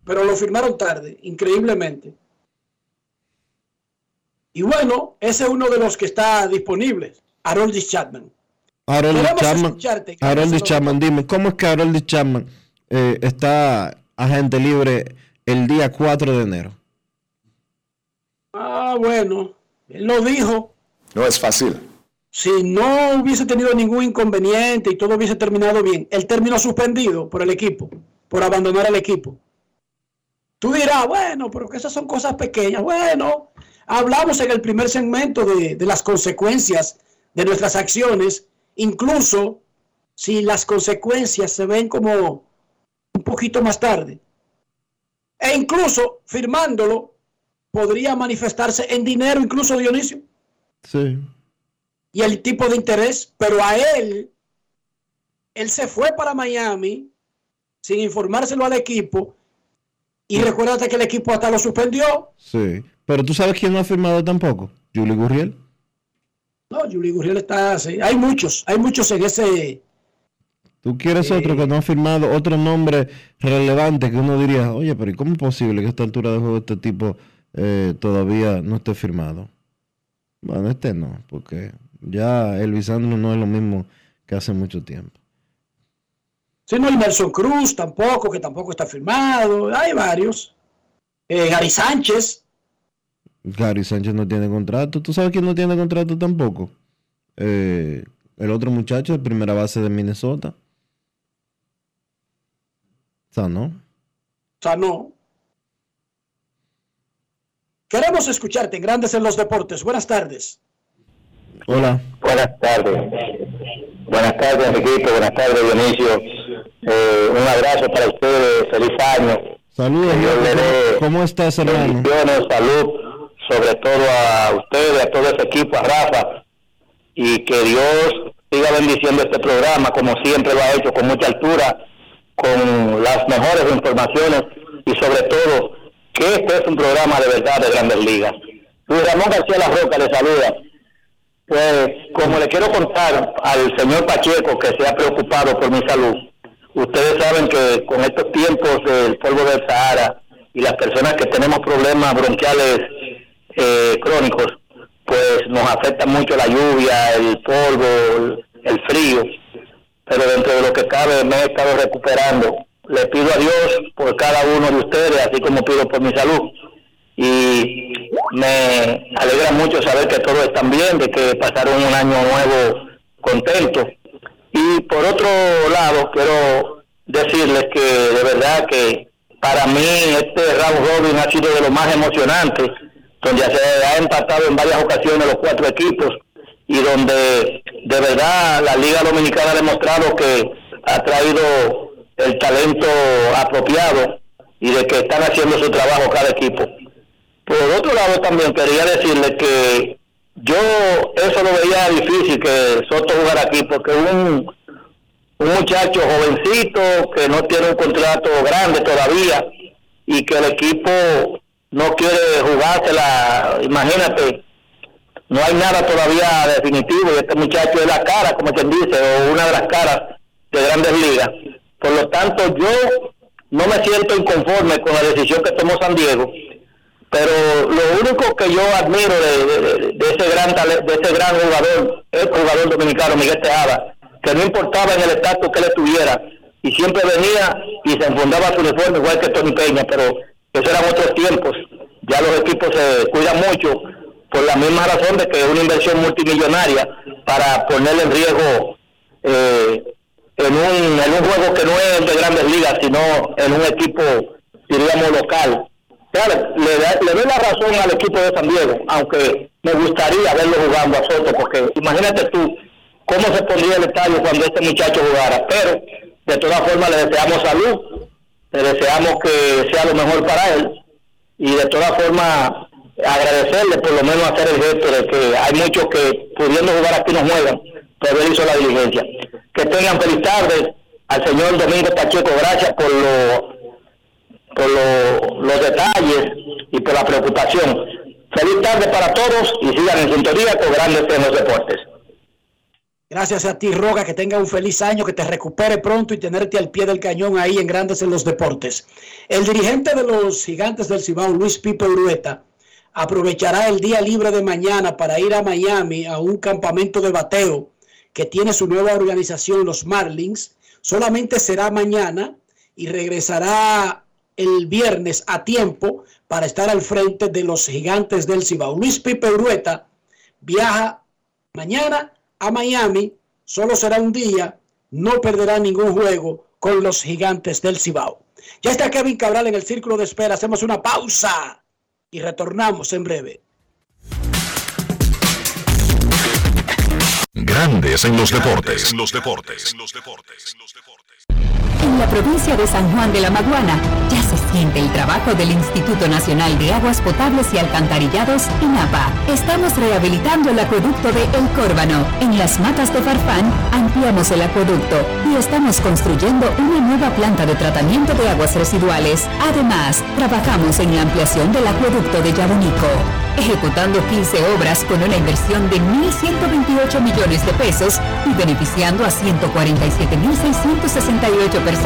Speaker 4: Pero lo firmaron tarde, increíblemente. Y bueno, ese es uno de los que está disponible, Harold Chapman.
Speaker 1: Harold Chapman, Harold Chapman, dime, ¿cómo es que Harold Chapman eh, está agente libre el día 4 de enero?
Speaker 4: Ah, bueno, él lo dijo.
Speaker 18: No es fácil.
Speaker 4: Si no hubiese tenido ningún inconveniente y todo hubiese terminado bien, él terminó suspendido por el equipo, por abandonar el equipo. Tú dirás, bueno, pero que esas son cosas pequeñas. Bueno, hablamos en el primer segmento de, de las consecuencias de nuestras acciones, incluso si las consecuencias se ven como un poquito más tarde. E incluso firmándolo podría manifestarse en dinero, incluso Dionisio.
Speaker 1: Sí.
Speaker 4: Y el tipo de interés, pero a él, él se fue para Miami sin informárselo al equipo. Y recuérdate que el equipo hasta lo suspendió.
Speaker 1: Sí. Pero tú sabes quién no ha firmado tampoco. Julie Gurriel.
Speaker 4: No, Julie Gurriel está. así. Hay muchos, hay muchos en ese.
Speaker 1: Tú quieres otro que no ha firmado, otro nombre relevante que uno diría, oye, pero ¿y cómo es posible que a esta altura de juego este tipo eh, todavía no esté firmado. Bueno, este no, porque ya Elvis Andrews no es lo mismo que hace mucho tiempo.
Speaker 4: Sí, no, y Nelson Cruz tampoco, que tampoco está firmado. Hay varios. Eh, Gary Sánchez.
Speaker 1: Gary Sánchez no tiene contrato. ¿Tú sabes quién no tiene contrato tampoco? Eh, el otro muchacho de primera base de Minnesota. Sano.
Speaker 4: Sano. Queremos escucharte en Grandes en los Deportes. Buenas tardes.
Speaker 1: Hola.
Speaker 19: Buenas tardes. Buenas tardes, Enriquito. Buenas tardes, Dionisio. Eh, un abrazo para ustedes. Feliz año.
Speaker 1: Saludos, ¿Cómo, ¿Cómo estás, hermano?
Speaker 19: salud, sobre todo a ustedes, a todo ese equipo, a Rafa. Y que Dios siga bendiciendo este programa, como siempre lo ha hecho, con mucha altura, con las mejores informaciones y sobre todo que este es un programa de verdad de grandes ligas. Luis Ramón García La Roca le saluda. Pues como le quiero contar al señor Pacheco que se ha preocupado por mi salud, ustedes saben que con estos tiempos del polvo del Sahara y las personas que tenemos problemas bronquiales eh, crónicos, pues nos afecta mucho la lluvia, el polvo, el frío, pero dentro de lo que cabe me he estado recuperando le pido a Dios por cada uno de ustedes, así como pido por mi salud. Y me alegra mucho saber que todos están bien, de que pasaron un año nuevo contento. Y por otro lado, quiero decirles que de verdad que para mí este round robin ha sido de lo más emocionante, donde se ha empatado en varias ocasiones los cuatro equipos y donde de verdad la Liga Dominicana ha demostrado que ha traído el talento apropiado y de que están haciendo su trabajo cada equipo. Por otro lado, también quería decirle que yo eso lo veía difícil que Soto jugara aquí, porque un, un muchacho jovencito que no tiene un contrato grande todavía y que el equipo no quiere jugársela, imagínate, no hay nada todavía definitivo y este muchacho es la cara, como quien dice, o una de las caras de grandes ligas. Por lo tanto, yo no me siento inconforme con la decisión que tomó San Diego, pero lo único que yo admiro de, ese gran de ese gran jugador, el jugador dominicano Miguel Tejada, que no importaba en el estatus que él tuviera, y siempre venía y se enfundaba su uniforme igual que Tony Peña, pero esos eran otros tiempos. Ya los equipos se cuidan mucho por la misma razón de que es una inversión multimillonaria para ponerle en riesgo eh, en un, en un juego que no es de grandes ligas, sino en un equipo, diríamos, local. Claro, le, le doy la razón al equipo de San Diego, aunque me gustaría verlo jugando a Soto, porque imagínate tú cómo se pondría el estadio cuando este muchacho jugara. Pero, de todas formas, le deseamos salud, le deseamos que sea lo mejor para él, y de todas formas, agradecerle por lo menos hacer el gesto de que hay muchos que pudiendo jugar aquí no juegan, pero él hizo la diligencia. Que tengan feliz tarde al señor Domingo Pacheco, gracias por, lo, por los detalles y por la preocupación. Feliz tarde para todos y sigan en sintonía con Grandes los Deportes.
Speaker 4: Gracias a ti, Roga, que tenga un feliz año, que te recupere pronto y tenerte al pie del cañón ahí en Grandes en los Deportes. El dirigente de los Gigantes del Cibao, Luis Pipo Urueta, aprovechará el día libre de mañana para ir a Miami a un campamento de bateo que tiene su nueva organización, los Marlins. Solamente será mañana y regresará el viernes a tiempo para estar al frente de los Gigantes del Cibao. Luis Pipo Urueta viaja mañana a Miami, solo será un día, no perderá ningún juego con los gigantes del Cibao. Ya está Kevin Cabral en el círculo de espera, hacemos una pausa y retornamos en breve.
Speaker 3: Grandes en los deportes. En los deportes.
Speaker 14: En la provincia de San Juan de la Maguana ya se siente el trabajo del Instituto Nacional de Aguas Potables y Alcantarillados, INAPA. Estamos rehabilitando el acueducto de El Córbano. En las matas de Farfán ampliamos el acueducto y estamos construyendo una nueva planta de tratamiento de aguas residuales. Además, trabajamos en la ampliación del acueducto de Yabonico ejecutando 15 obras con una inversión de 1.128 millones de pesos y beneficiando a 147.668 personas.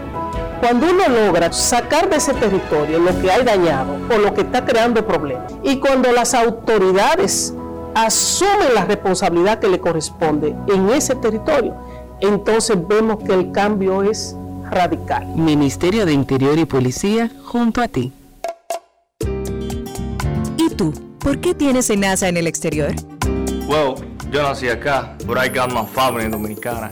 Speaker 20: Cuando uno logra sacar de ese territorio lo que hay dañado o lo que está creando problemas, y cuando las autoridades asumen la responsabilidad que le corresponde en ese territorio, entonces vemos que el cambio es radical.
Speaker 18: Ministerio de Interior y Policía junto a ti.
Speaker 15: ¿Y tú? ¿Por qué tienes NASA en el exterior?
Speaker 21: Well, yo nací acá, pero got my family dominicana.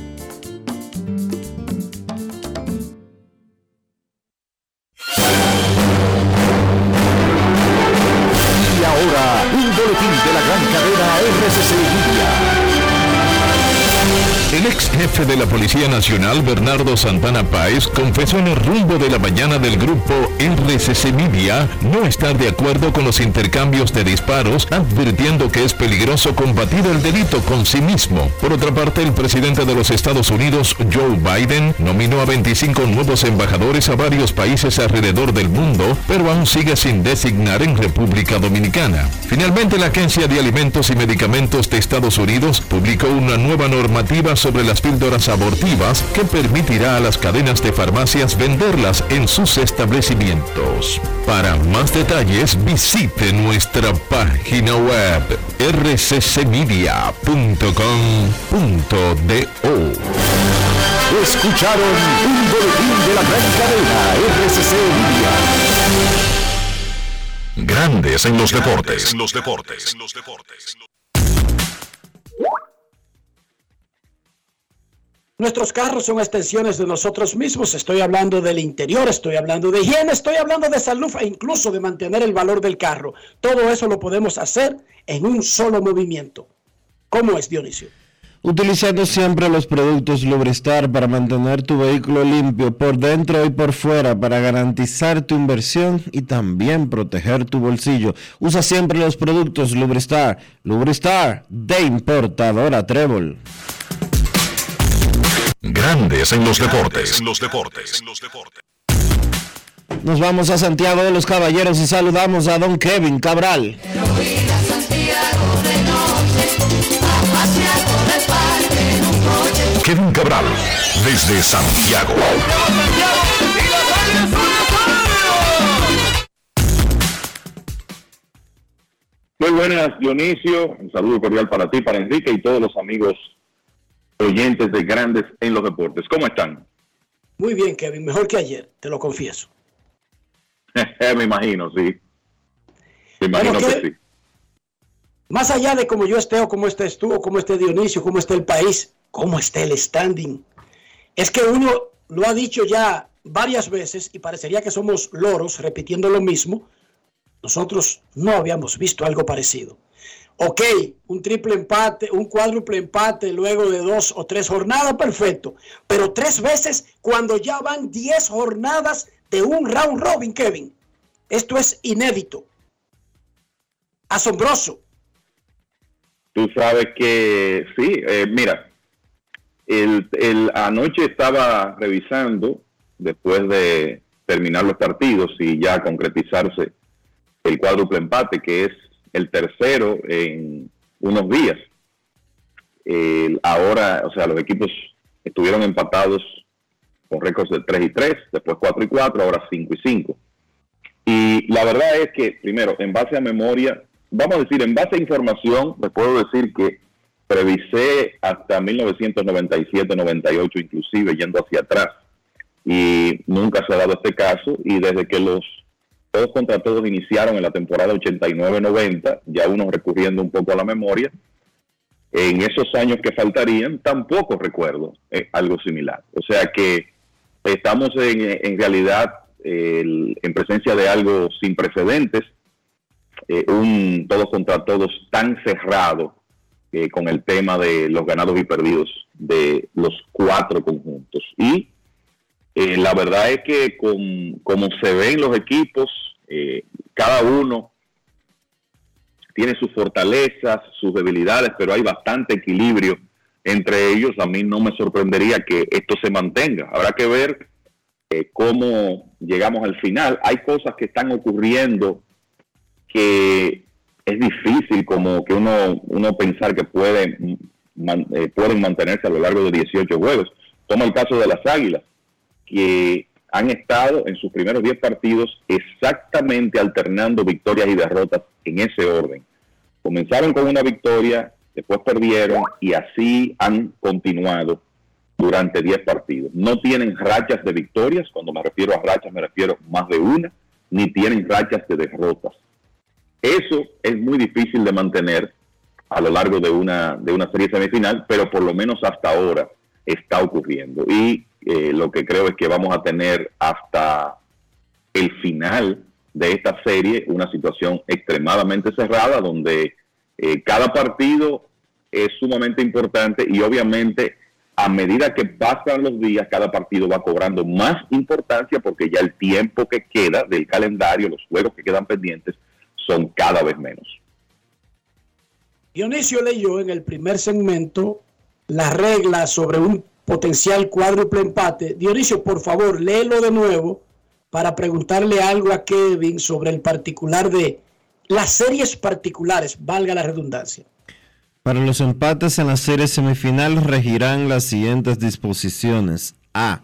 Speaker 3: de la Policía Nacional, Bernardo Santana Páez, confesó en el rumbo de la mañana del grupo RCC Media no estar de acuerdo con los intercambios de disparos, advirtiendo que es peligroso combatir el delito con sí mismo. Por otra parte, el presidente de los Estados Unidos, Joe Biden, nominó a 25 nuevos embajadores a varios países alrededor del mundo, pero aún sigue sin designar en República Dominicana. Finalmente, la Agencia de Alimentos y Medicamentos de Estados Unidos publicó una nueva normativa sobre las píldoras abortivas que permitirá a las cadenas de farmacias venderlas en sus establecimientos. Para más detalles visite nuestra página web rccmedia.com.do. Escucharon un boletín de la gran cadena RCC Media. Grandes en los deportes. los deportes.
Speaker 4: Nuestros carros son extensiones de nosotros mismos. Estoy hablando del interior, estoy hablando de higiene, estoy hablando de salud e incluso de mantener el valor del carro. Todo eso lo podemos hacer en un solo movimiento. ¿Cómo es, Dionisio?
Speaker 1: Utilizando siempre los productos Lubristar para mantener tu vehículo limpio por dentro y por fuera para garantizar tu inversión y también proteger tu bolsillo. Usa siempre los productos Lubristar. Lubristar de importadora Trébol.
Speaker 3: Grandes en los deportes. los deportes.
Speaker 1: Nos vamos a Santiago de los Caballeros y saludamos a don Kevin Cabral.
Speaker 3: Kevin Cabral, desde Santiago.
Speaker 22: Muy buenas, Dionisio. Un saludo cordial para ti, para Enrique y todos los amigos oyentes de Grandes en los Deportes. ¿Cómo están?
Speaker 4: Muy bien, Kevin. Mejor que ayer, te lo confieso.
Speaker 22: Me imagino, sí. Me imagino
Speaker 4: Bueno,
Speaker 22: que sí.
Speaker 4: Más allá de cómo yo esté o cómo estés tú o cómo esté Dionisio, cómo esté el país, cómo esté el standing, es que uno lo ha dicho ya varias veces y parecería que somos loros repitiendo lo mismo. Nosotros no habíamos visto algo parecido. Ok, un triple empate, un cuádruple empate luego de dos o tres jornadas, perfecto. Pero tres veces cuando ya van diez jornadas de un round robin, Kevin. Esto es inédito. Asombroso.
Speaker 22: Tú sabes que sí, eh, mira, el, el- anoche estaba revisando, después de terminar los partidos y ya concretizarse el cuádruple empate, que es el tercero en unos días. Ahora, o sea, los equipos estuvieron empatados con récords de 3 y 3, después 4 y 4, ahora 5 y 5. Y la verdad es que, primero, en base a memoria, vamos a decir, en base a información, les puedo decir que previsé hasta 1997-98, inclusive yendo hacia atrás. Y nunca se ha dado este caso. Y desde que los todos contra todos iniciaron en la temporada 89-90, ya uno recurriendo un poco a la memoria, en esos años que faltarían, tampoco recuerdo eh, algo similar. O sea que estamos en, realidad en presencia de algo sin precedentes, eh, un todos contra todos tan cerrado eh, con el tema de los ganados y perdidos de los cuatro conjuntos. Y eh, la verdad es que con, como se ven los equipos, eh, cada uno tiene sus fortalezas, sus debilidades, pero hay bastante equilibrio entre ellos. A mí no me sorprendería que esto se mantenga. Habrá que ver eh, cómo llegamos al final. Hay cosas que están ocurriendo que es difícil como que uno, uno pensar que puede, man- eh, pueden mantenerse a lo largo de 18 juegos. Toma el caso de las Águilas, que han estado en sus primeros 10 partidos exactamente alternando victorias y derrotas en ese orden. Comenzaron con una victoria, después perdieron y así han continuado durante 10 partidos. No tienen rachas de victorias, cuando me refiero a rachas me refiero más de una, ni tienen rachas de derrotas. Eso es muy difícil de mantener a lo largo de una, de una serie semifinal, pero por lo menos hasta ahora está ocurriendo. Y eh, lo que creo es que vamos a tener hasta el final de esta serie una situación extremadamente cerrada donde eh, cada partido es sumamente importante y obviamente a medida que pasan los días cada partido va cobrando más importancia porque ya el tiempo que queda del calendario, los juegos que quedan pendientes son cada vez menos.
Speaker 4: Dionisio leyó en el primer segmento las reglas sobre un potencial cuádruple empate. Dionisio, por favor, léelo de nuevo para preguntarle algo a Kevin sobre el particular de las series particulares, valga la redundancia.
Speaker 1: Para los empates en la serie semifinal regirán las siguientes disposiciones. A.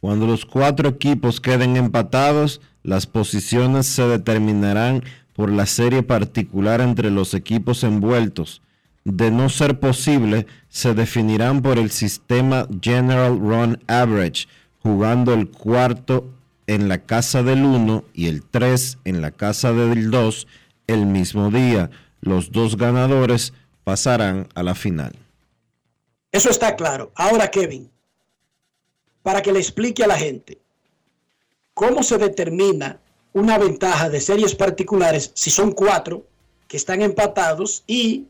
Speaker 1: Cuando los cuatro equipos queden empatados, las posiciones se determinarán por la serie particular entre los equipos envueltos. De no ser posible, se definirán por el sistema General Run Average, jugando el cuarto en la casa del 1 y el 3 en la casa del 2 el mismo día. Los dos ganadores pasarán a la final.
Speaker 4: Eso está claro. Ahora, Kevin, para que le explique a la gente cómo se determina una ventaja de series particulares si son cuatro que están empatados y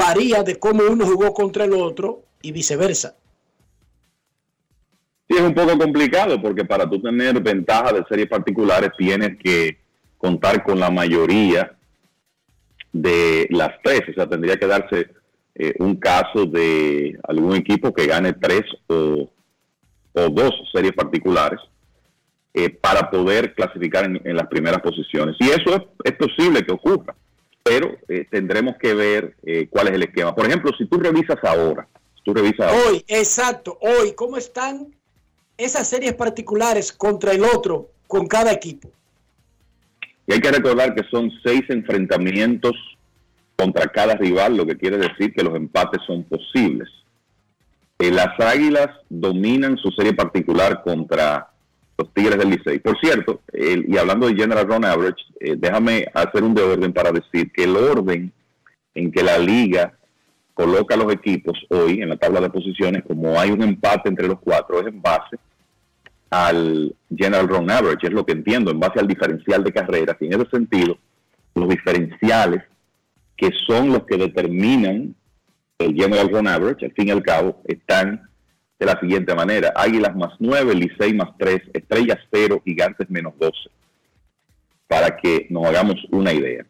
Speaker 4: varía de cómo uno jugó contra el otro y viceversa.
Speaker 22: Sí, es un poco complicado porque para tú tener ventaja de series particulares tienes que contar con la mayoría de las tres. O sea, tendría que darse eh, un caso de algún equipo que gane tres o, o dos series particulares. eh, para poder clasificar en, las primeras posiciones. Y eso es, es posible que ocurra, pero eh, tendremos que ver eh, cuál es el esquema. Por ejemplo, si tú revisas ahora, si tú revisas ahora,
Speaker 4: Hoy, exacto, hoy, ¿cómo están esas series particulares contra el otro con cada equipo?
Speaker 22: Y hay que recordar que son seis enfrentamientos contra cada rival, lo que quiere decir que los empates son posibles. Eh, las Águilas dominan su serie particular contra los Tigres del Licey. Por cierto, el- y hablando de General Run Average, eh, déjame hacer un de orden para decir que el orden en que la liga coloca los equipos hoy en la tabla de posiciones, como hay un empate entre los cuatro, es en base al General Run Average, es lo que entiendo, en base al diferencial de carreras. Y en ese sentido, los diferenciales que son los que determinan el General Run Average, al fin y al cabo, están de la siguiente manera. Águilas más 9, Licey más 3, Estrellas 0, Gigantes menos 12. Para que nos hagamos una idea.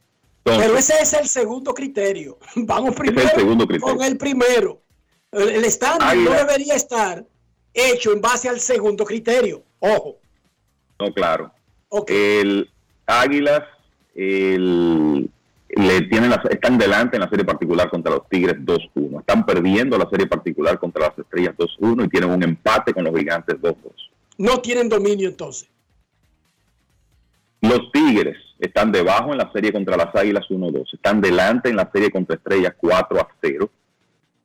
Speaker 22: Entonces,
Speaker 4: Pero ese es el segundo criterio. Vamos
Speaker 22: el
Speaker 4: primero
Speaker 22: segundo criterio.
Speaker 4: con el primero. El, estándar no debería estar hecho en base al segundo criterio. Ojo.
Speaker 22: no, claro. El Águilas el- le tienen están delante en la serie particular contra los Tigres 2-1. Están perdiendo la serie particular contra las Estrellas 2-1 y tienen un empate con los Gigantes 2-2.
Speaker 4: No tienen dominio entonces.
Speaker 22: Los Tigres están debajo en la serie contra las Águilas 1-2. Están delante en la serie contra Estrellas 4-0.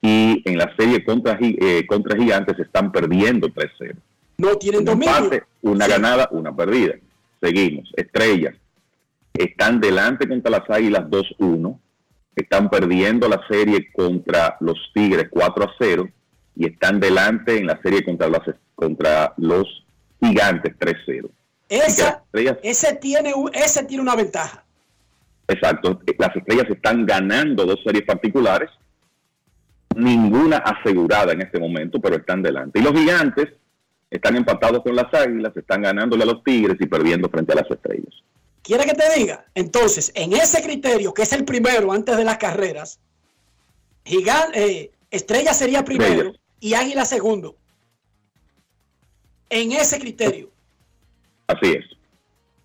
Speaker 22: Y en la serie contra, eh, contra Gigantes están perdiendo 3-0.
Speaker 4: No tienen
Speaker 22: Un
Speaker 4: dominio.
Speaker 22: empate, una ganada, una perdida. Seguimos. Estrellas están delante contra las Águilas 2-1. Están perdiendo la serie contra los Tigres 4-0. Y están delante en la serie contra, las, contra los Gigantes 3-0.
Speaker 4: Esa,
Speaker 22: Estrellas
Speaker 4: ese, tiene, un- ese tiene una ventaja.
Speaker 22: Exacto. Las estrellas están ganando dos series particulares, ninguna asegurada en este momento, pero están delante. Y los gigantes están empatados con las águilas, están ganándole a los tigres y perdiendo frente a las estrellas.
Speaker 4: ¿Quiere que te diga? Entonces, en ese criterio, que es el primero antes de las carreras, eh, Estrella sería primero y Águila segundo. En ese criterio.
Speaker 22: Así es.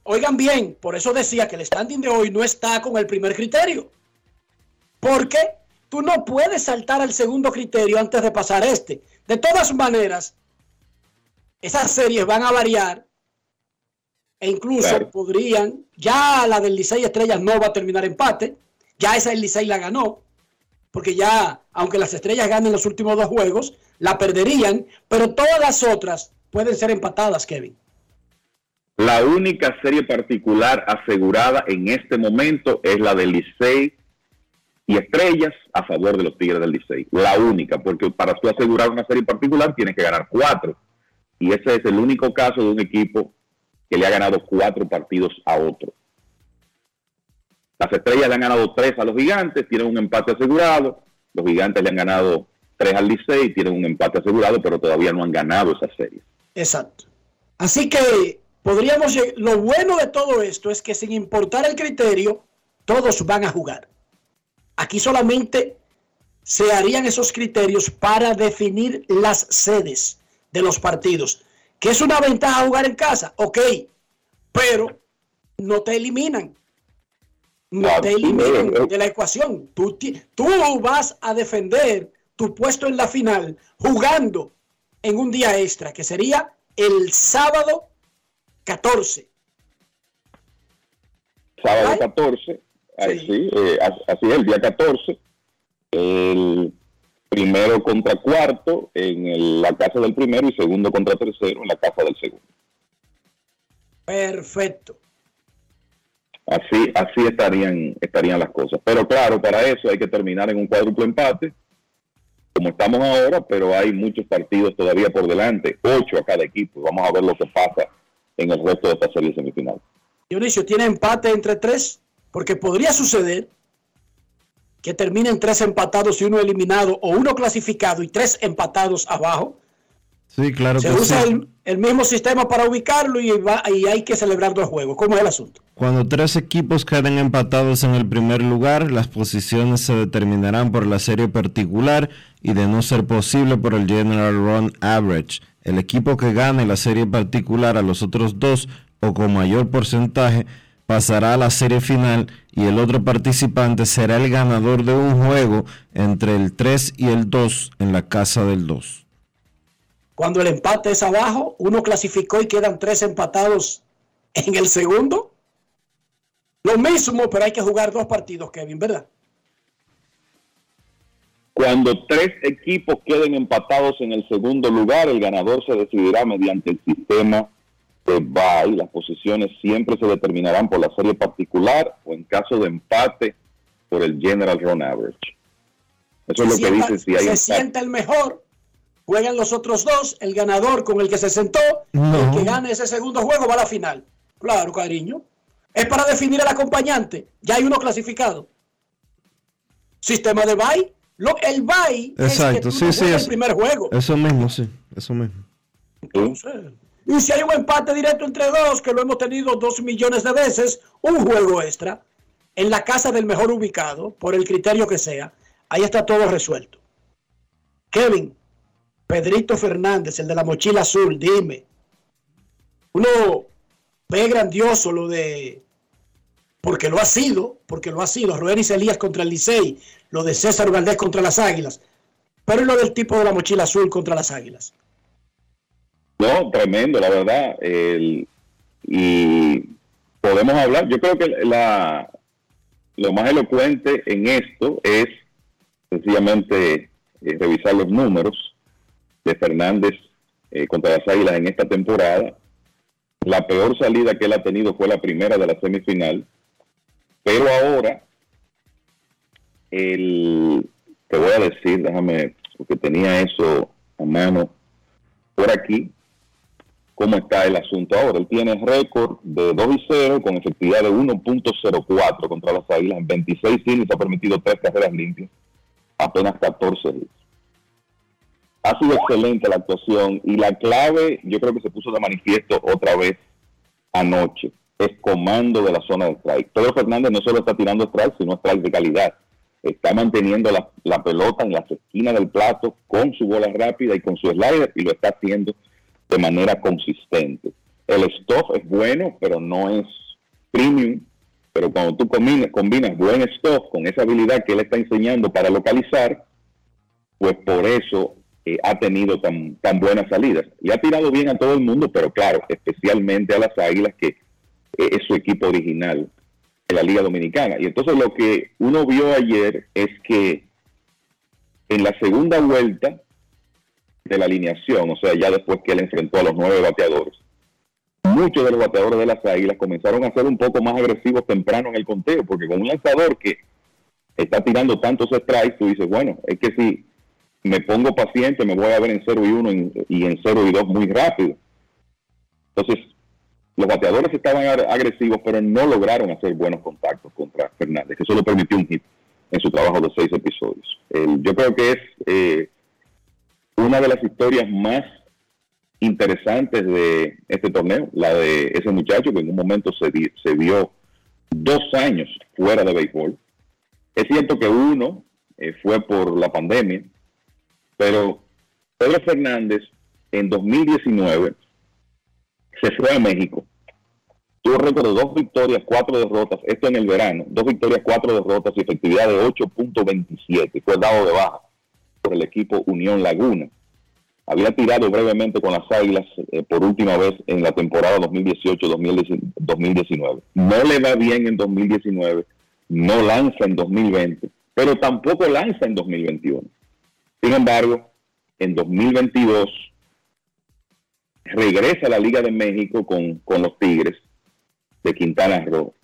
Speaker 4: Oigan bien, por eso decía que el standing de hoy no está con el primer criterio. Porque tú no puedes saltar al segundo criterio antes de pasar este. De todas maneras, esas series van a variar e incluso
Speaker 22: Claro.
Speaker 4: podrían, ya la del Licey Estrellas no va a terminar empate, ya esa el Licey la ganó, porque ya, aunque las Estrellas ganen los últimos dos juegos, la perderían, pero todas las otras pueden ser empatadas, Kevin.
Speaker 22: La única serie particular asegurada en este momento es la del Licey y Estrellas a favor de los Tigres del Licey. La única, porque para tú asegurar una serie particular tienes que ganar cuatro. Y ese es el único caso de un equipo que le ha ganado cuatro partidos a otro. Las Estrellas le han ganado tres a los Gigantes, tienen un empate asegurado. Los Gigantes le han ganado tres al Licey, tienen un empate asegurado, pero todavía no han ganado esa serie.
Speaker 4: Exacto. Así que podríamos, lo bueno de todo esto es que sin importar el criterio, todos van a jugar. Aquí solamente se harían esos criterios para definir las sedes de los partidos. Que es una ventaja jugar en casa, ok, pero no te eliminan. No
Speaker 22: Claro,
Speaker 4: te eliminan
Speaker 22: eh, eh.
Speaker 4: de la ecuación. Tú, vas a defender tu puesto en la final jugando en un día extra, que sería el sábado 14.
Speaker 22: sábado 14, ahí sí, eh, as- así es, el día 14, el primero contra cuarto en el- la casa del primero y segundo contra tercero en la casa del segundo.
Speaker 4: Perfecto.
Speaker 22: Así, así estarían, estarían las cosas. Pero claro, para eso hay que terminar en un cuádruple empate, como estamos ahora, pero hay muchos partidos todavía por delante, ocho a cada equipo. Vamos a ver lo que pasa en el resto de esta serie semifinal.
Speaker 4: Dionisio, ¿tiene empate entre tres? Porque podría suceder que terminen tres empatados y uno eliminado, o uno clasificado y tres empatados abajo.
Speaker 1: Sí, claro
Speaker 4: Se
Speaker 1: que
Speaker 4: usa
Speaker 1: sí.
Speaker 4: el, el mismo sistema para ubicarlo y, va- y hay que celebrar dos juegos. ¿Cómo es el asunto?
Speaker 1: Cuando tres equipos queden empatados en el primer lugar, las posiciones se determinarán por la serie particular y de no ser posible por el General Run Average. El equipo que gane la serie particular a los otros dos o con mayor porcentaje pasará a la serie final y el otro participante será el ganador de un juego entre el 3 y el 2 en la casa del 2.
Speaker 4: Cuando el empate es abajo, uno clasificó y quedan tres empatados en el segundo. Lo mismo, pero hay que jugar dos partidos, Kevin, ¿verdad?
Speaker 22: Cuando tres equipos queden empatados en el segundo lugar, el ganador se decidirá mediante el sistema de bye. Las posiciones siempre se determinarán por la serie particular o en caso de empate por el General Run Average. Eso es lo que dice si hay
Speaker 4: Se
Speaker 22: empate.
Speaker 4: sienta el mejor, juegan los otros dos, el ganador con el que se sentó,
Speaker 1: No.
Speaker 4: el que gane ese segundo juego va a la final. Claro, cariño. Es para definir al acompañante. Ya hay uno clasificado. Sistema de bye. Lo, el bye es que
Speaker 1: Exacto,
Speaker 4: tú
Speaker 1: sí,
Speaker 4: no
Speaker 1: sí. es-
Speaker 4: el primer juego.
Speaker 1: Eso mismo, sí, eso mismo.
Speaker 4: Entonces, y si hay un empate directo entre dos, que lo hemos tenido dos millones de veces, un juego extra, en la casa del mejor ubicado, por el criterio que sea, ahí está todo resuelto. Kevin, Pedrito Fernández, el de la mochila azul, dime. Uno ve grandioso lo de, porque lo ha sido, porque lo ha sido, Roenis Elías contra el Licey, lo de César Valdés contra las Águilas, pero ¿y lo del tipo de la mochila azul contra las Águilas.
Speaker 22: No, tremendo, la verdad. El- y podemos hablar, yo creo que la, lo más elocuente en esto es sencillamente eh, revisar los números de Fernández eh, contra las Águilas en esta temporada. La peor salida que él ha tenido fue la primera de la semifinal, pero ahora, el, te voy a decir, déjame, porque tenía eso a mano por aquí, cómo está el asunto ahora. Él tiene récord de 2 y 0 con efectividad de 1.04 contra las Águilas. En 26 innings ha permitido 3 carreras limpias, apenas 14 hits. Ha sido excelente la actuación y la clave yo creo que se puso de manifiesto otra vez anoche. Es comando de la zona de strike. Pedro Fernández no solo está tirando strike, sino strike de calidad. Está manteniendo la, la pelota en las esquinas del plato con su bola rápida y con su slider y lo está haciendo de manera consistente. El stuff es bueno, pero no es premium. Pero cuando tú combinas, combinas buen stuff con esa habilidad que él está enseñando para localizar, pues por eso eh, ha tenido tan, tan buenas salidas. Y ha tirado bien a todo el mundo, pero claro, especialmente a las Águilas, que eh, es su equipo original en la Liga Dominicana. Y entonces lo que uno vio ayer es que en la segunda vuelta de la alineación, o sea, ya después que él enfrentó a los nueve bateadores, muchos de los bateadores de las Águilas comenzaron a ser un poco más agresivos temprano en el conteo, porque con un lanzador que está tirando tantos strikes, tú dices, bueno, es que si me pongo paciente, me voy a ver en 0 y 1 y en 0 y 2 muy rápido. Entonces, los bateadores estaban ag- agresivos, pero no lograron hacer buenos contactos contra Fernández, que solo permitió un hit en su trabajo de seis episodios. Yo creo que es eh, una de las historias más interesantes de este torneo, la de ese muchacho que en un momento se, vi- vio dos años fuera de béisbol. Es cierto que uno eh, fue por la pandemia, pero Pedro Fernández en 2019 se fue a México. Tuvo récord de dos victorias, cuatro derrotas, esto en el verano, dos victorias, cuatro derrotas y efectividad de 8.27. Fue dado de baja por el equipo Unión Laguna. Había tirado brevemente con las Águilas eh, por última vez en la temporada 2018-2019. No le va bien en 2019, no lanza en 2020, pero tampoco lanza en 2021. Sin embargo, en 2022 regresa a la Liga de México con, con los Tigres de Quintana Roo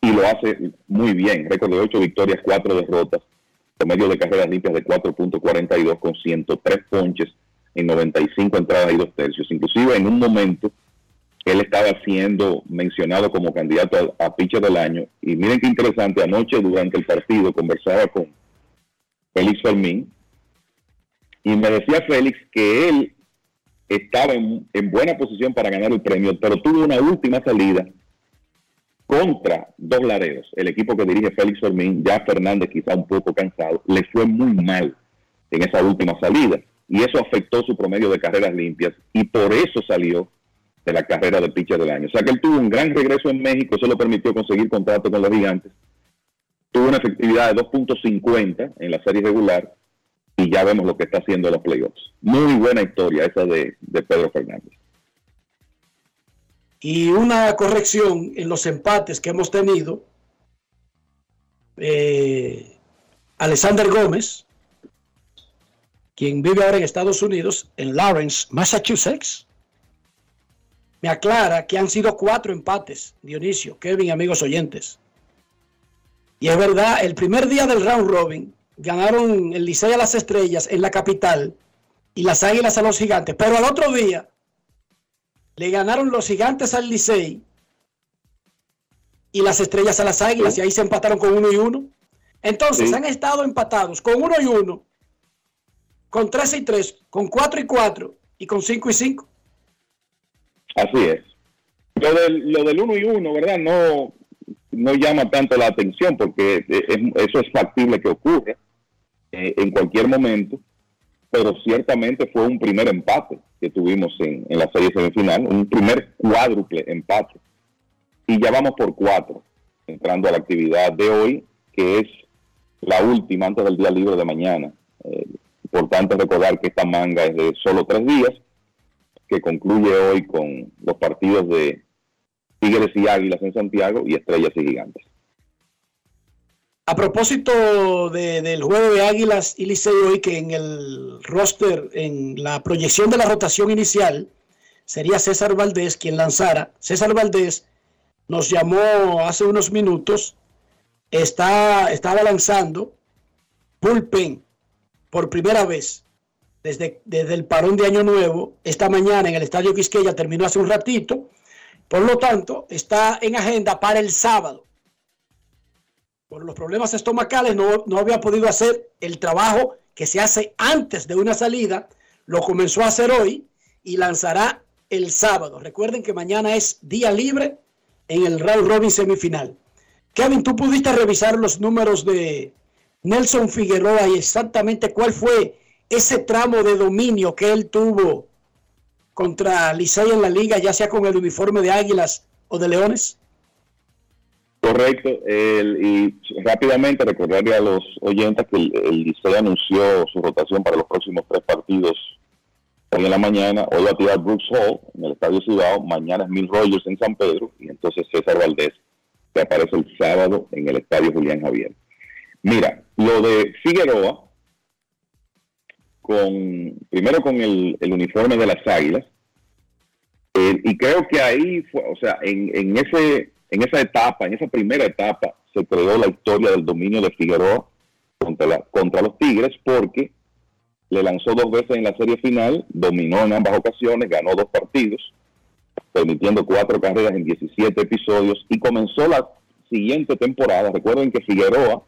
Speaker 22: y lo hace muy bien. Récord de 8 victorias, 4 derrotas, promedio de carreras limpias de 4.42 con 103 ponches en 95 entradas y 2 tercios. Inclusive en un momento él estaba siendo mencionado como candidato a, a pitcher del año. Y miren qué interesante, anoche durante el partido conversaba con Félix Fermín y me decía Félix que él estaba en, en buena posición para ganar el premio, pero tuvo una última salida contra dos laredos. El equipo que dirige Félix Fermín, ya Fernández quizá un poco cansado, le fue muy mal en esa última salida y eso afectó su promedio de carreras limpias y por eso salió de la carrera de pitcher del año. O sea que él tuvo un gran regreso en México, eso lo permitió conseguir contrato con los gigantes. Tuvo una efectividad de 2.50 en la serie regular y ya vemos lo que está haciendo en los playoffs. Muy buena historia esa de, de Pedro Fernández.
Speaker 4: Y una corrección en los empates que hemos tenido. Eh, Alexander Gómez, quien vive ahora en Estados Unidos, en Lawrence, Massachusetts, me aclara que han sido cuatro empates, Dionisio, Kevin, amigos oyentes. Y es verdad, el primer día del round robin ganaron el Licey a las Estrellas en la capital y las Águilas a los Gigantes, pero al otro día le ganaron los Gigantes al Licey y las Estrellas a las Águilas y ahí se empataron con uno y uno. Entonces
Speaker 22: Sí.
Speaker 4: han estado empatados con uno y uno, con tres y tres, con cuatro y cuatro y con cinco y cinco.
Speaker 22: Así es. Lo del, lo del uno y uno, ¿verdad? No, no llama tanto la atención porque es- eso es factible que ocurra eh, en cualquier momento, pero ciertamente fue un primer empate que tuvimos en, en la serie semifinal, un primer cuádruple empate. Y ya vamos por cuatro, entrando a la actividad de hoy, que es la última antes del día libre de mañana. Eh, importante recordar que esta manga es de solo tres días, que concluye hoy con los partidos de Tigres y Águilas en Santiago y Estrellas y Gigantes.
Speaker 4: A propósito de- del juego de Águilas y Licey hoy, que en el roster, en la proyección de la rotación inicial, sería César Valdés quien lanzara. César Valdés nos llamó hace unos minutos, está, estaba lanzando bullpen por primera vez desde, desde el parón de Año Nuevo. Esta mañana en el Estadio Quisqueya terminó hace un ratito. Por lo tanto, está en agenda para el sábado por los problemas estomacales no, no había podido hacer el trabajo que se hace antes de una salida, lo comenzó a hacer hoy y lanzará el sábado. Recuerden que mañana es día libre en el round robin semifinal. Kevin, tú pudiste revisar los números de Nelson Figueroa y exactamente cuál fue ese tramo de dominio que él tuvo contra Licey en la liga, ya sea con el uniforme de Águilas o de Leones.
Speaker 22: Correcto. el- y rápidamente recordarle a los oyentes que el, el Licey anunció su rotación para los próximos tres partidos hoy en la mañana. Hoy va a tirar Brooks Hall en el Estadio Cibao. Mañana es Mil Rogers en San Pedro. Y entonces César Valdés, que aparece el sábado en el Estadio Julián Javier. Mira, lo de Figueroa, con primero con el, el uniforme de las Águilas, eh, y creo que ahí fue, o sea, en, en ese en esa etapa, en esa primera etapa, se creó la historia del dominio de Figueroa contra, la- contra los Tigres porque le lanzó dos veces en la serie final, dominó en ambas ocasiones, ganó dos partidos, permitiendo cuatro carreras en 17 episodios y comenzó la siguiente temporada. Recuerden que Figueroa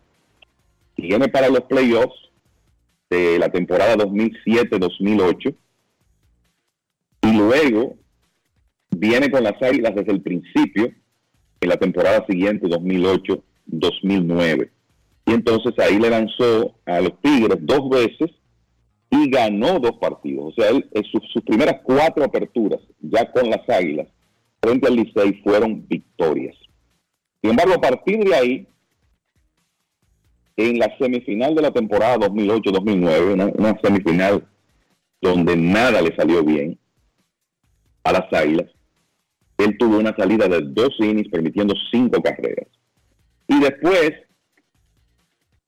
Speaker 22: viene para los playoffs de la temporada 2007-2008 y luego viene con las Águilas desde el principio en la temporada siguiente, 2008-2009. Y entonces ahí le lanzó a los Tigres dos veces y ganó dos partidos. O sea, él, en sus, sus primeras cuatro aperturas, ya con las Águilas, frente al Licey, fueron victorias. Sin embargo, a partir de ahí, en la semifinal de la temporada 2008-2009, una, una semifinal donde nada le salió bien a las Águilas, él tuvo una salida de dos innings permitiendo cinco carreras. Y después,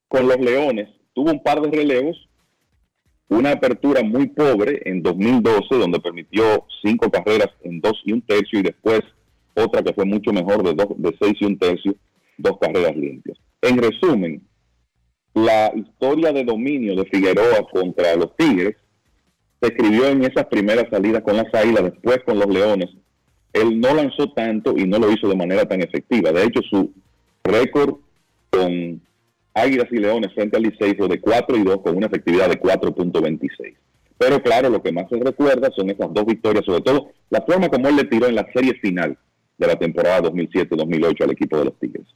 Speaker 22: con los Leones, tuvo un par de relevos, una apertura muy pobre en 2012, donde permitió cinco carreras en dos y un tercio, y después otra que fue mucho mejor de, dos, de seis y un tercio, dos carreras limpias. En resumen, la historia de dominio de Figueroa contra los Tigres se escribió en esas primeras salidas con las Águilas, después con los Leones, él no lanzó tanto y no lo hizo de manera tan efectiva. De hecho, su récord con Águilas y Leones frente al Licey fue de 4 y 2 con una efectividad de 4.26. Pero claro, lo que más se recuerda son esas dos victorias, sobre todo la forma como él le tiró en la serie final de la temporada 2007-2008 al equipo de los Tigres.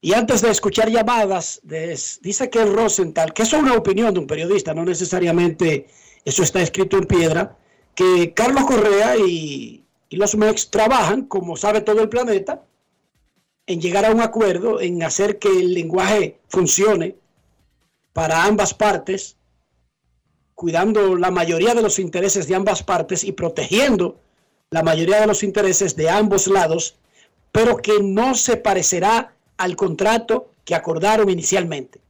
Speaker 4: Y antes de escuchar llamadas, dice que el Rosenthal, que eso es una opinión de un periodista, no necesariamente eso está escrito en piedra, que Carlos Correa y, y los MEX trabajan, como sabe todo el planeta, en llegar a un acuerdo, en hacer que el lenguaje funcione para ambas partes, cuidando la mayoría de los intereses de ambas partes y protegiendo la mayoría de los intereses de ambos lados, pero que no se parecerá al contrato que acordaron inicialmente.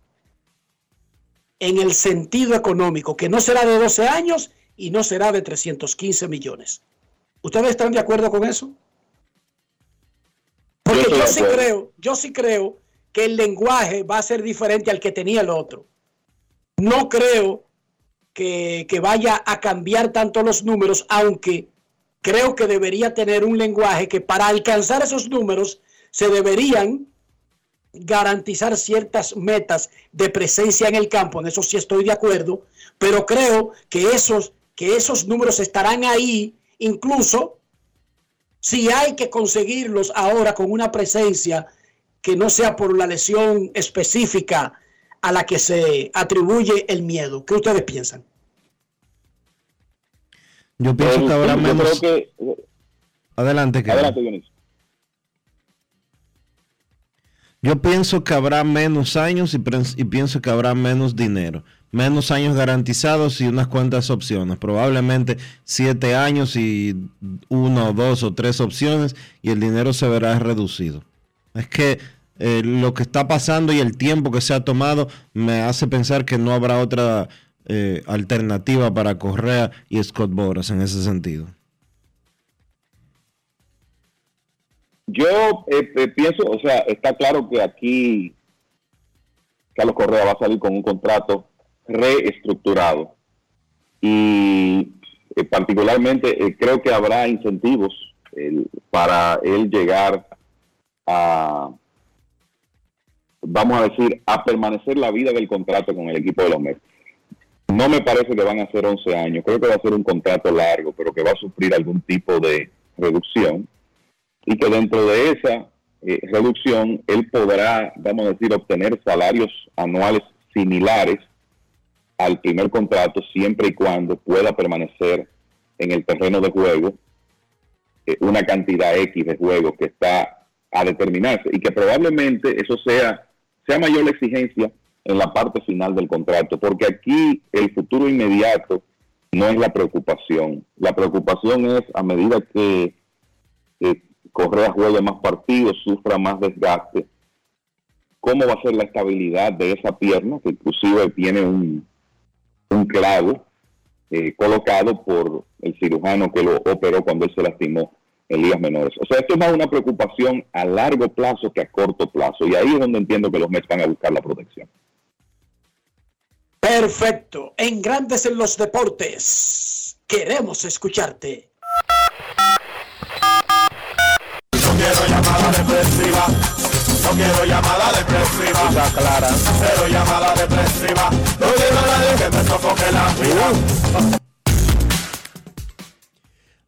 Speaker 4: En el sentido económico, que no será de 12 años y no será de 315 millones. ¿Ustedes están de acuerdo con eso? Porque yo, sí creo, yo sí creo que el lenguaje va a ser diferente al que tenía el otro. No creo que, que vaya a cambiar tanto los números, aunque creo que debería tener un lenguaje que para alcanzar esos números se deberían garantizar ciertas metas de presencia en el campo, en eso sí estoy de acuerdo, pero creo que esos, que esos números estarán ahí, incluso si hay que conseguirlos ahora con una presencia que no sea por la lesión específica a la que se atribuye el miedo. ¿Qué ustedes piensan?
Speaker 1: Yo pienso que habrá menos... Adelante, que Adelante, Yo pienso que habrá menos años y, y, pienso que habrá menos dinero. Menos años garantizados y unas cuantas opciones. Probablemente siete años y uno, dos o tres opciones y el dinero se verá reducido. Es que eh, lo que está pasando y el tiempo que se ha tomado me hace pensar que no habrá otra eh, alternativa para Correa y Scott Boras en ese sentido.
Speaker 22: Yo eh, pienso, o sea, está claro que aquí Carlos Correa va a salir con un contrato reestructurado y eh, particularmente creo que habrá incentivos para él llegar a, vamos a decir, a permanecer la vida del contrato con el equipo de los Mets. No me parece que van a ser 11 años, creo que va a ser un contrato largo, pero que va a sufrir algún tipo de reducción y que dentro de esa eh, reducción él podrá, vamos a decir, obtener salarios anuales similares al primer contrato siempre y cuando pueda permanecer en el terreno de juego eh, una cantidad X de juegos que está a determinarse y que probablemente eso sea, sea mayor la exigencia en la parte final del contrato, porque aquí el futuro inmediato no es la preocupación. La preocupación es a medida que eh, Correa juegue más partidos, sufra más desgaste, cómo va a ser la estabilidad de esa pierna, que inclusive tiene un, un clavo eh, colocado por el cirujano que lo operó cuando él se lastimó en ligas menores. O sea, esto es más una preocupación a largo plazo que a corto plazo. Y ahí es donde entiendo que los Mets van a buscar la protección.
Speaker 4: Perfecto. En Grandes en los Deportes, queremos escucharte.
Speaker 2: quiero llamada depresiva. No quiero llamada depresiva. Está clara. Cero llamada depresiva. No quiero nadie que me sofoque la vida.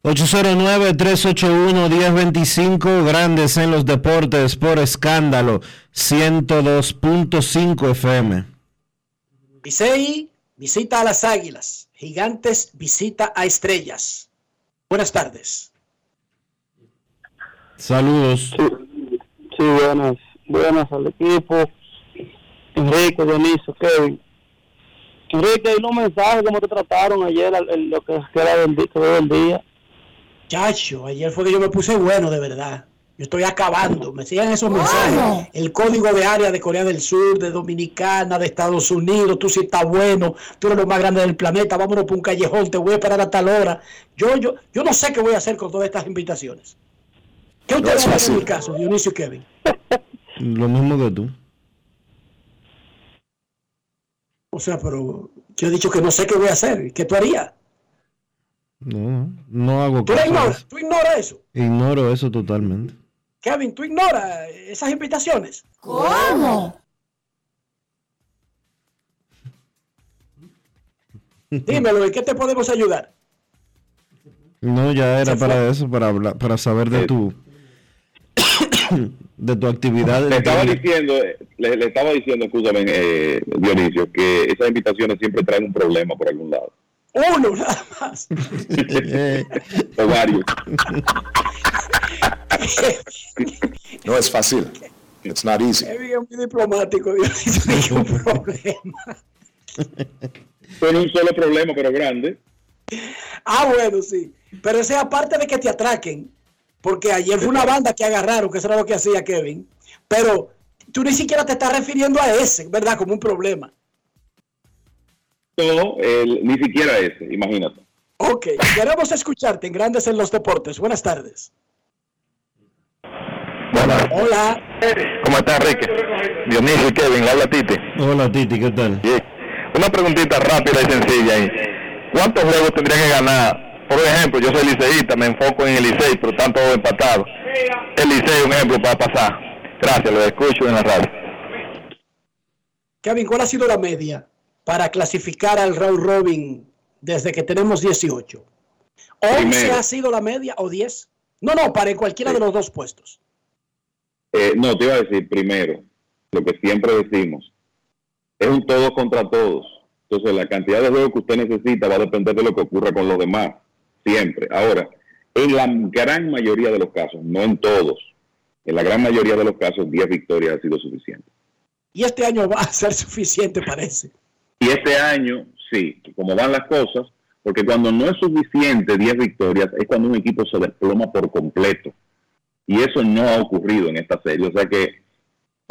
Speaker 1: 809-381-1025, grandes en los deportes por escándalo, 102.5 FM.
Speaker 4: Visei visita a las águilas, gigantes visita a estrellas. Buenas tardes.
Speaker 1: Saludos.
Speaker 23: Sí, buenas, buenas al equipo. Enrique, Dionisio, Kevin. Enrique, hay unos mensajes como te trataron ayer, lo que era del, del día.
Speaker 4: Chacho, ayer fue que yo me puse bueno, de verdad. Yo estoy acabando. Me siguen esos mensajes. El código de área de Corea del Sur, de Dominicana, de Estados Unidos. Tú sí estás bueno. Tú eres lo más grande del planeta. Vámonos por un callejón. Te voy a esperar a tal hora. Yo, yo, yo no sé qué voy a hacer con todas estas invitaciones. ¿Qué usted va a hacer en mi caso, Dionisio Kevin?
Speaker 1: Lo mismo que tú.
Speaker 4: O sea, pero yo he dicho que no sé qué voy a hacer. ¿Qué tú harías?
Speaker 1: No, no hago
Speaker 4: ¿Tú, ignoras, ¿Tú ignoras eso?
Speaker 1: Ignoro eso totalmente.
Speaker 4: Kevin, ¿tú ignoras esas invitaciones?
Speaker 24: ¿Cómo?
Speaker 4: Dímelo, ¿en qué te podemos ayudar?
Speaker 1: No, ya era para eso, para hablar, para saber de tu de tu actividad.
Speaker 22: Le estaba diciendo, le, le estaba diciendo, escúchame, eh, Dionisio, que esas invitaciones siempre traen un problema por algún lado.
Speaker 4: Uno nada más.
Speaker 22: o varios.
Speaker 25: No es fácil. It's not easy.
Speaker 4: Es muy diplomático, Dionisio, un problema.
Speaker 22: Son un solo problema, pero grande.
Speaker 4: Ah, bueno, sí. Pero ese aparte de que te atraquen, porque ayer fue una banda que agarraron, que eso era lo que hacía Kevin, pero tú ni siquiera te estás refiriendo a ese, ¿verdad? Como un problema.
Speaker 22: No, el- ni siquiera ese, imagínate.
Speaker 4: Ok, queremos escucharte en Grandes en los Deportes. Buenas tardes. Hola.
Speaker 26: ¿Cómo está Enrique? Dionisio y Kevin, habla Titi.
Speaker 1: Hola Titi, ¿qué tal?
Speaker 26: Una preguntita rápida y sencilla ahí. ¿Cuántos juegos tendría que ganar? Por ejemplo, yo soy liceísta, me enfoco en el Licey, pero están todos empatados. El Licey, un ejemplo para pasar. Gracias, lo escucho en la radio.
Speaker 4: Kevin, ¿cuál ha sido la media para clasificar al round robin desde que tenemos 18? ¿11
Speaker 22: Primero.
Speaker 4: ha sido la media o 10? No, no, para cualquiera de los dos puestos.
Speaker 22: Eh, no, te iba a decir primero, lo que siempre decimos, es un todos contra todos. Entonces, la cantidad de juegos que usted necesita va a depender de lo que ocurra con los demás, siempre. Ahora, en la gran mayoría de los casos, no en todos, en la gran mayoría de los casos, 10 victorias ha sido suficiente.
Speaker 4: Y este año va a ser suficiente, parece.
Speaker 22: Y este año, sí, como van las cosas, porque cuando no es suficiente 10 victorias, es cuando un equipo se desploma por completo. Y eso no ha ocurrido en esta serie. O sea que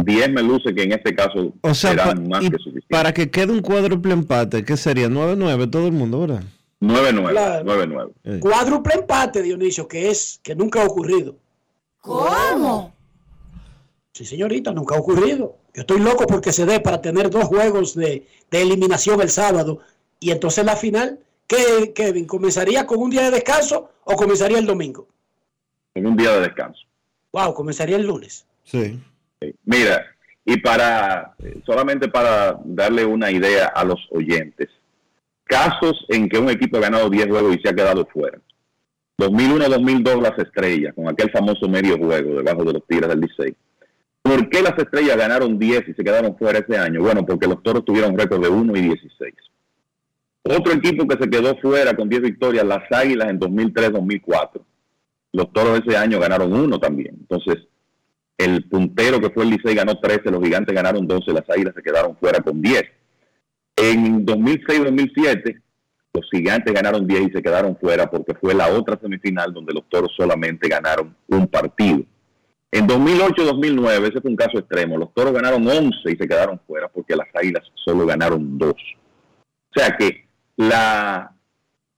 Speaker 22: 10 me luce que en este caso
Speaker 1: O sea,
Speaker 22: será
Speaker 1: pa-
Speaker 22: más que suficiente.
Speaker 1: para que quede un cuádruple empate, ¿qué sería? 9-9 todo el mundo, ¿verdad?
Speaker 22: 9-9.
Speaker 4: Claro.
Speaker 22: 9-9.
Speaker 1: Eh.
Speaker 4: Cuádruple empate, Dionisio, que es que nunca ha ocurrido.
Speaker 27: ¿Cómo?
Speaker 4: Sí, señorita, nunca ha ocurrido. Yo estoy loco porque se dé para tener dos juegos de, de eliminación el sábado y entonces la final, ¿qué, Kevin? ¿Comenzaría con un día de descanso o comenzaría el domingo?
Speaker 22: En un día de descanso.
Speaker 4: Wow, comenzaría el lunes.
Speaker 1: Sí.
Speaker 22: Mira, y para, eh, solamente para darle una idea a los oyentes, casos en que un equipo ha ganado 10 juegos y se ha quedado fuera. 2001-2002 las estrellas, con aquel famoso medio juego debajo de los Tigres del Licey. ¿Por qué las estrellas ganaron 10 y se quedaron fuera ese año? Bueno, porque los toros tuvieron un récord de 1 y 16. Otro equipo que se quedó fuera con 10 victorias, las Águilas en 2003-2004. Los toros ese año ganaron uno también. Entonces, el puntero que fue el Licey ganó 13, los gigantes ganaron 12, las águilas se quedaron fuera con 10. En 2006-2007, los gigantes ganaron 10 y se quedaron fuera porque fue la otra semifinal donde los toros solamente ganaron un partido. En 2008-2009, ese fue un caso extremo, los toros ganaron 11 y se quedaron fuera porque las águilas solo ganaron 2. O sea que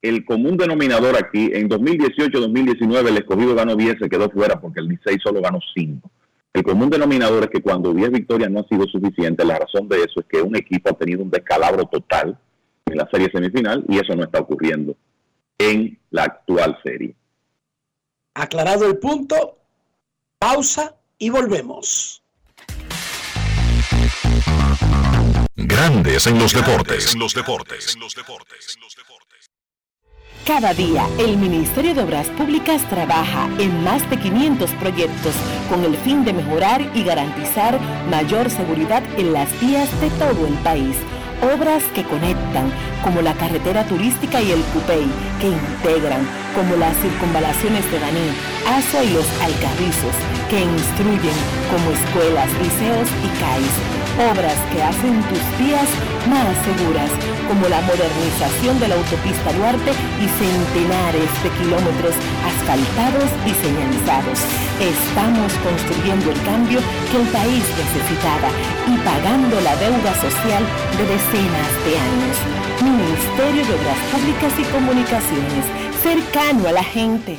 Speaker 22: el común denominador aquí, en 2018-2019 el escogido ganó 10, se quedó fuera porque el Licey solo ganó 5. El común denominador es que cuando 10 victorias no ha sido suficiente, la razón de eso es que un equipo ha tenido un descalabro total en la serie semifinal y eso no está ocurriendo en la actual serie.
Speaker 4: Aclarado el punto, pausa y volvemos.
Speaker 28: Grandes en los deportes.
Speaker 3: los deportes.
Speaker 7: Cada día, el Ministerio de Obras Públicas trabaja en más de 500 proyectos con el fin de mejorar y garantizar mayor seguridad en las vías de todo el país. Obras que conectan, como la carretera turística y el Cupey, que integran, como las circunvalaciones de Baní, Asua y los Alcarrizos, que instruyen, como escuelas, liceos y CAIS. Obras que hacen tus vías más seguras, como la modernización de la autopista Duarte y centenares de kilómetros asfaltados y señalizados. Estamos construyendo el cambio que el país necesitaba y pagando la deuda social de decenas de años. Ministerio de Obras Públicas y Comunicaciones, cercano a la gente.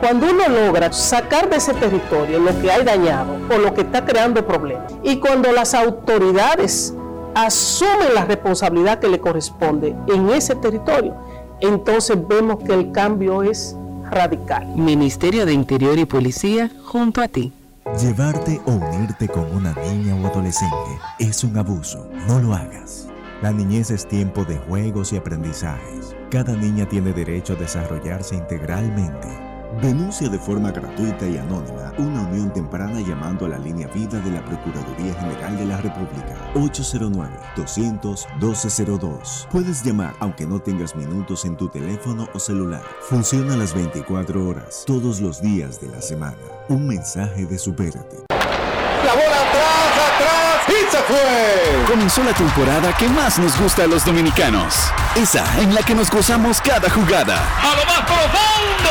Speaker 20: Cuando uno logra sacar de ese territorio lo que hay dañado o lo que está creando problemas, y cuando las autoridades asumen la responsabilidad que le corresponde en ese territorio, entonces vemos que el cambio es radical.
Speaker 18: Ministerio de Interior y Policía junto a ti.
Speaker 29: Llevarte o unirte con una niña o adolescente es un abuso. No lo hagas. La niñez es tiempo de juegos y aprendizajes. Cada niña tiene derecho a desarrollarse integralmente Denuncia de forma gratuita y anónima una unión temprana llamando a la línea vida de la Procuraduría General de la República 809-200-1202. Puedes llamar aunque no tengas minutos en tu teléfono o celular. Funciona las 24 horas, todos los días de la semana. Un mensaje de supérate.
Speaker 30: La bola atrás, atrás y se fue.
Speaker 31: Comenzó la temporada que más nos gusta a los dominicanos. Esa en la que nos gozamos cada jugada.
Speaker 30: A lo más profundo,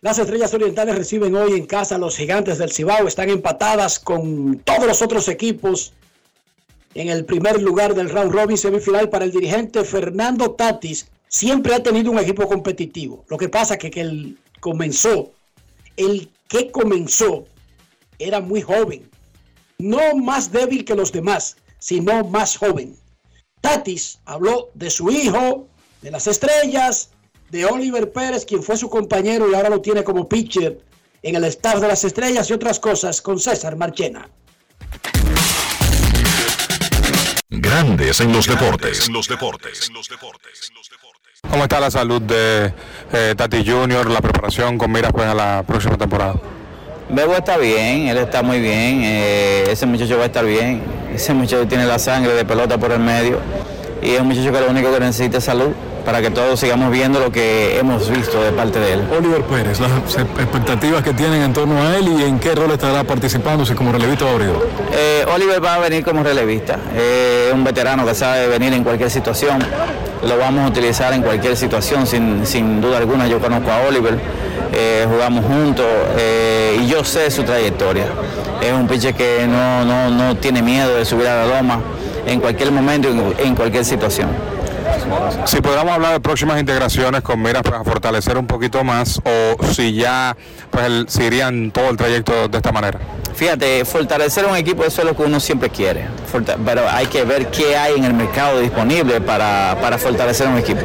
Speaker 4: Las estrellas orientales reciben hoy en casa a los gigantes del Cibao. Están empatadas con todos los otros equipos en el primer lugar del round robin semifinal para el dirigente Fernando Tatis. Siempre ha tenido un equipo competitivo. Lo que pasa es que, él comenzó, el que comenzó era muy joven. No más débil que los demás, sino más joven. Tatis habló de su hijo, de las estrellas, de Oliver Pérez, quien fue su compañero y ahora lo tiene como pitcher en el staff de las estrellas y otras cosas con César Marchena.
Speaker 3: Grandes en los deportes. En los deportes.
Speaker 32: ¿Cómo está la salud de eh, Tati Junior, la preparación con miras pues a la próxima temporada?
Speaker 33: Bebo está bien, él está muy bien, eh, ese muchacho va a estar bien, ese muchacho tiene la sangre de pelota por el medio y es un muchacho que lo único que necesita es salud para que todos sigamos viendo lo que hemos visto de parte de él.
Speaker 32: Oliver Pérez, las expectativas que tienen en torno a él y en qué rol estará participando, si como relevista o abridor.
Speaker 33: Eh, Oliver va a venir como relevista, es un veterano que sabe venir en cualquier situación, lo vamos a utilizar en cualquier situación, sin, sin duda alguna yo conozco a Oliver, eh, jugamos juntos eh, y yo sé su trayectoria. Es un pitcher que no, no, no tiene miedo de subir a la loma en cualquier momento, en, en cualquier situación.
Speaker 32: Si podríamos hablar de próximas integraciones con miras para fortalecer un poquito más o si ya pues el, irían todo el trayecto de esta manera.
Speaker 33: Fíjate, fortalecer un equipo eso es lo que uno siempre quiere, pero hay que ver qué hay en el mercado disponible para, para fortalecer un equipo.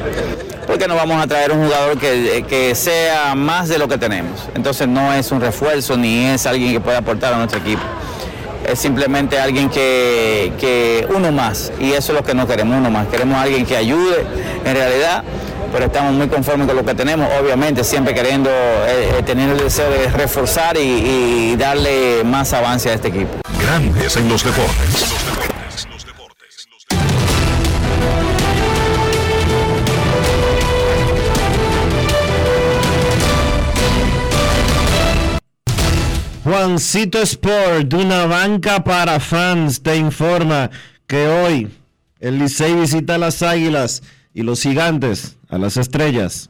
Speaker 33: Porque no vamos a traer un jugador que, que sea más de lo que tenemos. Entonces no es un refuerzo ni es alguien que pueda aportar a nuestro equipo. Es simplemente alguien que, que uno más. Y eso es lo que no queremos, uno más. Queremos alguien que ayude en realidad, pero estamos muy conformes con lo que tenemos, obviamente siempre queriendo eh, eh, tener el deseo de reforzar y, y darle más avance a este equipo.
Speaker 3: Grandes en los deportes.
Speaker 1: Juancito Sport, de una banca para fans, te informa que hoy el Licey visita a las Águilas y los Gigantes a las Estrellas.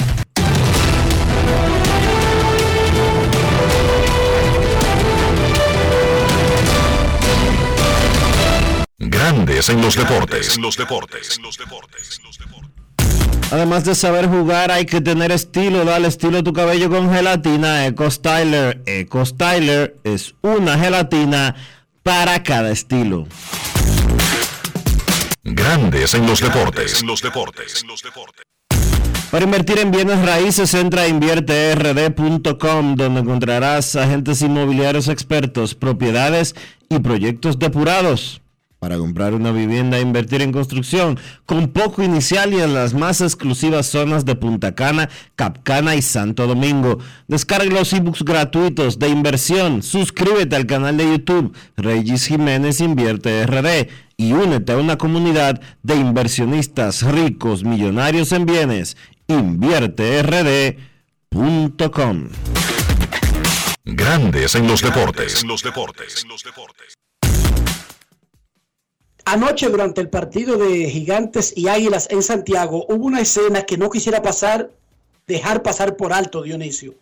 Speaker 3: Grandes en los deportes. En los deportes.
Speaker 1: Además de saber jugar, hay que tener estilo. Dale estilo a tu cabello con gelatina Eco Styler. Eco Styler es una gelatina para cada estilo.
Speaker 3: Grandes en los deportes. En los deportes.
Speaker 1: Para invertir en bienes raíces, entra a invierterd.com, donde encontrarás agentes inmobiliarios expertos, propiedades y proyectos depurados para comprar una vivienda e invertir en construcción con poco inicial y en las más exclusivas zonas de Punta Cana, Capcana y Santo Domingo. Descarga los ebooks gratuitos de inversión, suscríbete al canal de YouTube Regis Jiménez Invierte RD y únete a una comunidad de inversionistas ricos, millonarios en bienes. InvierteRD.com
Speaker 3: Grandes en los deportes. En los deportes.
Speaker 4: Anoche durante el partido de Gigantes y Águilas en Santiago hubo una escena que no quisiera pasar, dejar pasar por alto, Dionisio,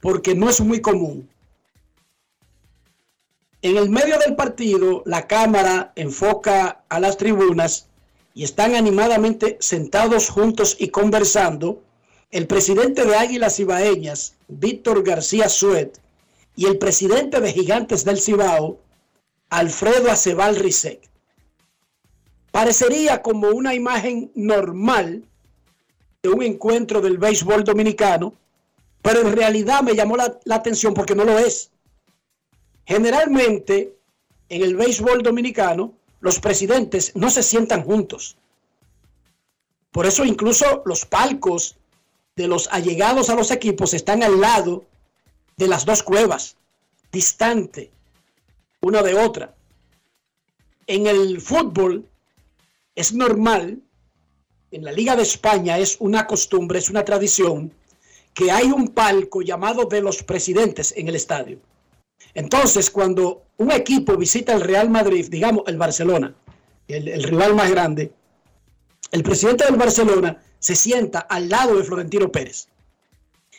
Speaker 4: porque no es muy común. En el medio del partido, la cámara enfoca a las tribunas y están animadamente sentados juntos y conversando el presidente de Águilas Ibaeñas, Víctor García Suet, y el presidente de Gigantes del Cibao, Alfredo Acebal Rizek. Parecería como una imagen normal de un encuentro del béisbol dominicano, pero en realidad me llamó la, atención porque no lo es. Generalmente, en el béisbol dominicano, los presidentes no se sientan juntos. Por eso incluso los palcos de los allegados a los equipos están al lado de las dos cuevas, distante una de otra. En el fútbol, es normal, en la Liga de España es una costumbre, es una tradición, que hay un palco llamado de los presidentes en el estadio. Entonces, cuando un equipo visita el Real Madrid, digamos el Barcelona, el, el, rival más grande, el presidente del Barcelona se sienta al lado de Florentino Pérez.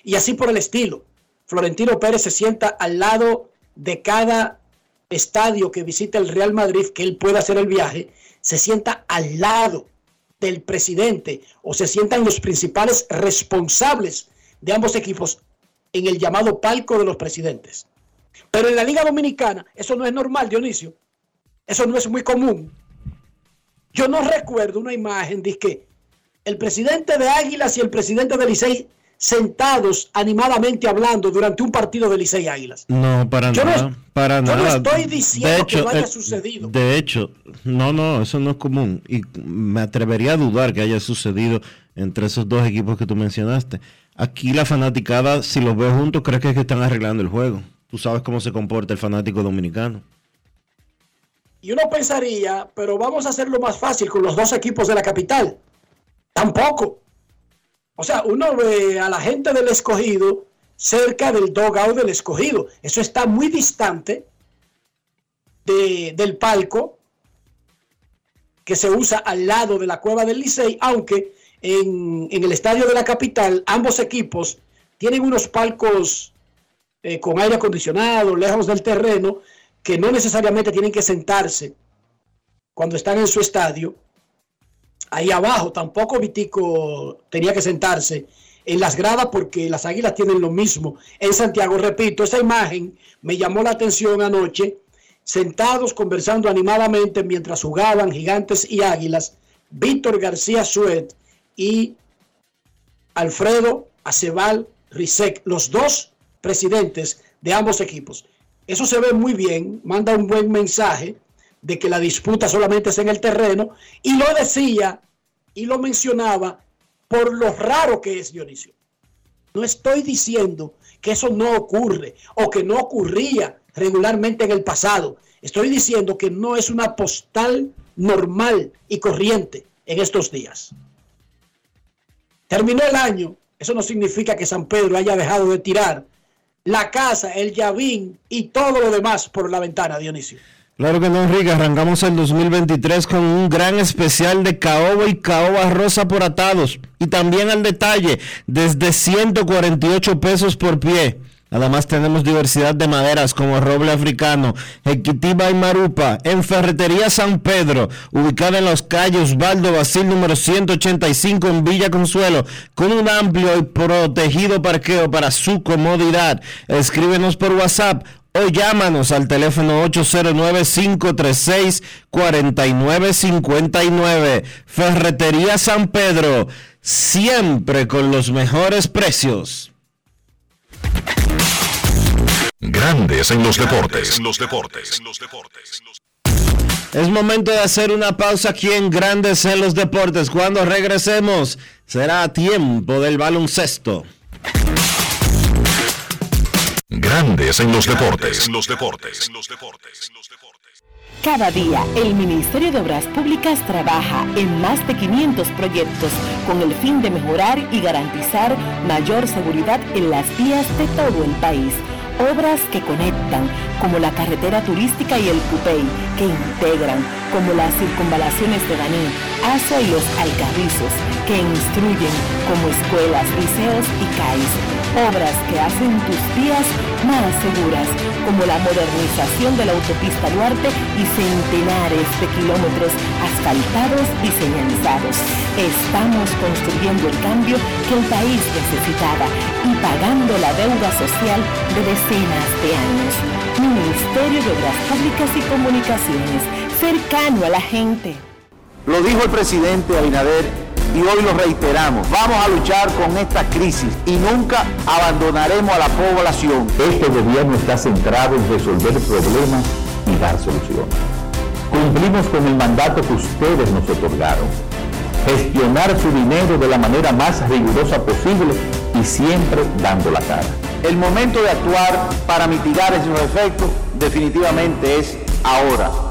Speaker 4: Y así por el estilo. Florentino Pérez se sienta al lado de cada estadio que visita el Real Madrid, que él pueda hacer el viaje, se sienta al lado del presidente o se sientan los principales responsables de ambos equipos en el llamado palco de los presidentes. Pero en la Liga Dominicana eso no es normal, Dionisio. Eso no es muy común. Yo no recuerdo una imagen de que el presidente de Águilas y el presidente de Licey sentados animadamente hablando durante un partido de Licey Águilas.
Speaker 1: No, para nada. para
Speaker 4: yo
Speaker 1: nada.
Speaker 4: no estoy diciendo que no haya
Speaker 1: eh,
Speaker 4: sucedido.
Speaker 1: De hecho, no, no, eso no es común. Y me atrevería a dudar que haya sucedido entre esos dos equipos que tú mencionaste. Aquí la fanaticada, si los ves juntos, crees que, es que están arreglando el juego. Tú sabes cómo se comporta el fanático dominicano.
Speaker 4: Y uno pensaría, pero vamos a hacerlo más fácil con los dos equipos de la capital. Tampoco. O sea, uno ve a la gente del escogido cerca del dogout del escogido. Eso está muy distante de, del palco que se usa al lado de la cueva del Licey, aunque en, en el estadio de la capital ambos equipos tienen unos palcos eh, con aire acondicionado, lejos del terreno, que no necesariamente tienen que sentarse cuando están en su estadio ahí abajo. Tampoco Vitico tenía que sentarse en las gradas porque las águilas tienen lo mismo. En Santiago, repito, esa imagen me llamó la atención anoche, sentados conversando animadamente mientras jugaban gigantes y águilas, Víctor García Suet y Alfredo Acebal Rizek, los dos presidentes de ambos equipos. Eso se ve muy bien, manda un buen mensaje de que la disputa solamente es en el terreno, y lo decía y lo mencionaba por lo raro que es Dionisio. No estoy diciendo que eso no ocurre o que no ocurría regularmente en el pasado. Estoy diciendo que no es una postal normal y corriente en estos días. Terminó el año, eso no significa que San Pedro haya dejado de tirar la casa, el llavín y todo lo demás por la ventana, Dionisio.
Speaker 1: Claro que no, Enrique. Arrancamos el 2023 con un gran especial de caoba y caoba rosa por atados. Y también al detalle, desde 148 pesos por pie. Además tenemos diversidad de maderas como roble africano, equitiba y marupa. En Ferretería San Pedro, ubicada en los calles Osvaldo Basil número 185 en Villa Consuelo, con un amplio y protegido parqueo para su comodidad. Escríbenos por WhatsApp o llámanos al teléfono 809-536-4959. Ferretería San Pedro, siempre con los mejores precios.
Speaker 3: Grandes en los deportes.
Speaker 34: En los deportes.
Speaker 1: Es momento de hacer una pausa aquí en Grandes en los deportes. Cuando regresemos, será tiempo del baloncesto.
Speaker 3: Grandes en los deportes.
Speaker 34: En los deportes.
Speaker 7: Cada día, el Ministerio de Obras Públicas trabaja en más de 500 proyectos con el fin de mejorar y garantizar mayor seguridad en las vías de todo el país obras que conectan, como la carretera turística y el Cupey, que integran, como las circunvalaciones de Baní, Aso y los Alcarrizos, que instruyen, como escuelas, liceos y CAIS. Obras que hacen tus vías más seguras, como la modernización de la autopista Duarte y centenares de kilómetros asfaltados y señalizados. Estamos construyendo el cambio que el país necesitaba y pagando la deuda social de decenas de años. Ministerio de Obras Públicas y Comunicaciones, cercano a la gente.
Speaker 35: Lo dijo el presidente Abinader y hoy lo reiteramos. Vamos a luchar con esta crisis y nunca abandonaremos a la población.
Speaker 36: Este gobierno está centrado en resolver problemas y dar soluciones. Cumplimos con el mandato que ustedes nos otorgaron. Gestionar su dinero de la manera más rigurosa posible y siempre dando la cara.
Speaker 35: El momento de actuar para mitigar esos efectos definitivamente es ahora.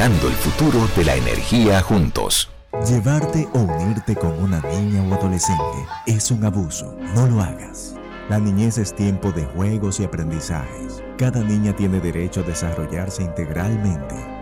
Speaker 37: el futuro de la energía juntos.
Speaker 29: Llevarte o unirte con una niña o adolescente es un abuso. No lo hagas. La niñez es tiempo de juegos y aprendizajes. Cada niña tiene derecho a desarrollarse integralmente.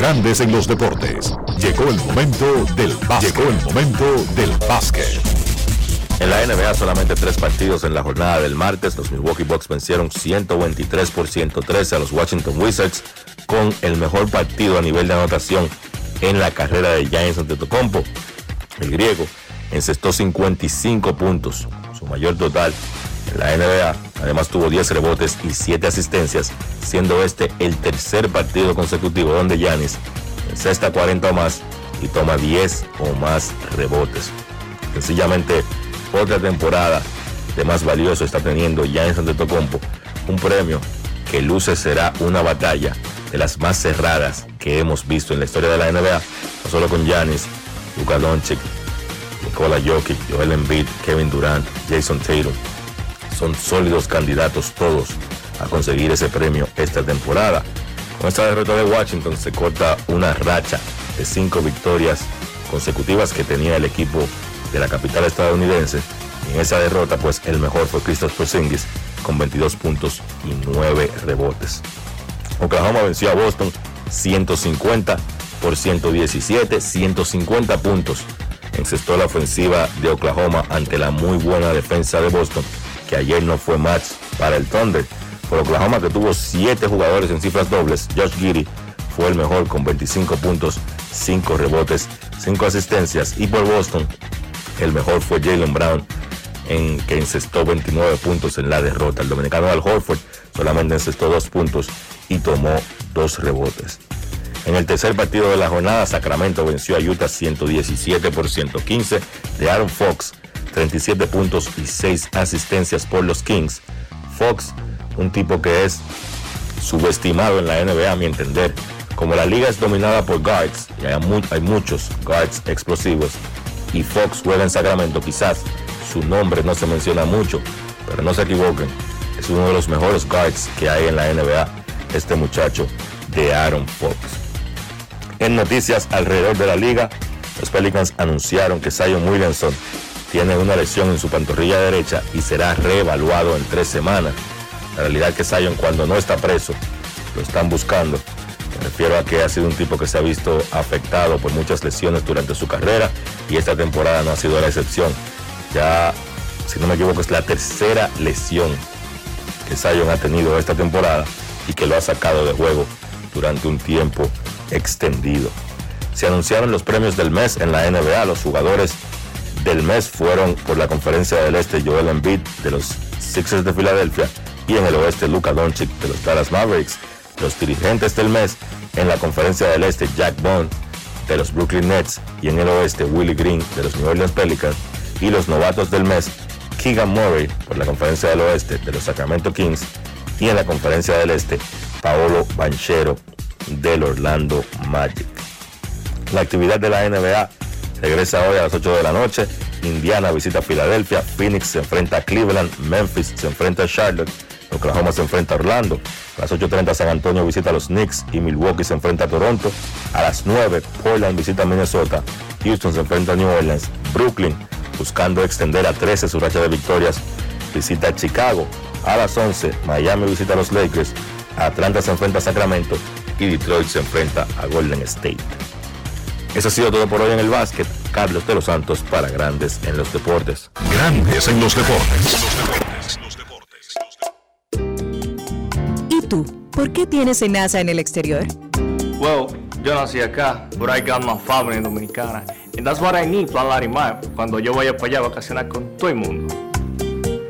Speaker 3: Grandes en los deportes, llegó el momento del básquet. Llegó el momento del básquet.
Speaker 38: En la NBA solamente tres partidos en la jornada del martes. Los Milwaukee Bucks vencieron 123 por 113 a los Washington Wizards con el mejor partido a nivel de anotación en la carrera de Giants Antetokounmpo. El griego encestó 55 puntos, su mayor total en la NBA. Además tuvo 10 rebotes y 7 asistencias, siendo este el tercer partido consecutivo donde Giannis encesta 40 o más y toma 10 o más rebotes. Sencillamente otra temporada de más valioso está teniendo Giannis Antetokounmpo, un premio que luce será una batalla de las más cerradas que hemos visto en la historia de la NBA, no solo con Giannis, Luka Doncic, Nikola Jokic, Joel Embiid, Kevin Durant, Jason Tatum. Son sólidos candidatos todos a conseguir ese premio esta temporada. Con esta derrota de Washington se corta una racha de cinco victorias consecutivas que tenía el equipo de la capital estadounidense. Y en esa derrota, pues el mejor fue Christoph Porzingis con 22 puntos y 9 rebotes. Oklahoma venció a Boston 150 por 117, 150 puntos. Encestó la ofensiva de Oklahoma ante la muy buena defensa de Boston, que ayer no fue match para el Thunder. Por Oklahoma, que tuvo 7 jugadores en cifras dobles, Josh Giddy fue el mejor con 25 puntos, 5 rebotes, 5 asistencias. Y por Boston, el mejor fue Jalen Brown, en que encestó 29 puntos en la derrota. El dominicano Al Horford solamente encestó 2 puntos y tomó 2 rebotes. En el tercer partido de la jornada, Sacramento venció a Utah 117 por 115 de Aaron Fox, 37 puntos y 6 asistencias por los Kings. Fox, un tipo que es subestimado en la NBA a mi entender. Como la liga es dominada por guards, y hay, hay muchos guards explosivos, y Fox juega en Sacramento, quizás su nombre no se menciona mucho, pero no se equivoquen, es uno de los mejores guards que hay en la NBA, este muchacho de Aaron Fox. En noticias alrededor de la liga, los Pelicans anunciaron que Zion Williamson tiene una lesión en su pantorrilla derecha y será reevaluado en tres semanas. La realidad es que Zion cuando no está preso, lo están buscando. Me refiero a que ha sido un tipo que se ha visto afectado por muchas lesiones durante su carrera y esta temporada no ha sido la excepción. Ya, si no me equivoco, es la tercera lesión que Zion ha tenido esta temporada y que lo ha sacado de juego durante un tiempo extendido. Se anunciaron los premios del mes en la NBA. Los jugadores del mes fueron por la conferencia del este Joel Embiid de los Sixers de Filadelfia y en el oeste Luka Doncic de los Dallas Mavericks. Los dirigentes del mes en la conferencia del este Jack Bond de los Brooklyn Nets y en el oeste Willie Green de los New Orleans Pelicans y los novatos del mes Keegan Murray por la conferencia del oeste de los Sacramento Kings y en la conferencia del este Paolo Banchero del Orlando Magic. La actividad de la NBA regresa hoy a las 8 de la noche. Indiana visita Filadelfia, Phoenix se enfrenta a Cleveland, Memphis se enfrenta a Charlotte, Oklahoma se enfrenta a Orlando. A las 8.30 San Antonio visita a los Knicks y Milwaukee se enfrenta a Toronto. A las 9 Portland visita a Minnesota, Houston se enfrenta a New Orleans, Brooklyn buscando extender a 13 su racha de victorias visita a Chicago. A las 11 Miami visita a los Lakers, Atlanta se enfrenta a Sacramento y Detroit se enfrenta a Golden State. Eso ha sido todo por hoy en el básquet. Carlos de los Santos para Grandes en los Deportes.
Speaker 3: Grandes en los Deportes.
Speaker 15: ¿Y tú? ¿Por qué tienes NASA en el exterior?
Speaker 21: Well, yo nací acá, but I got my family dominicana. And that's what I need, Plan Larimar, cuando yo vaya para allá a vacacionar con todo el mundo.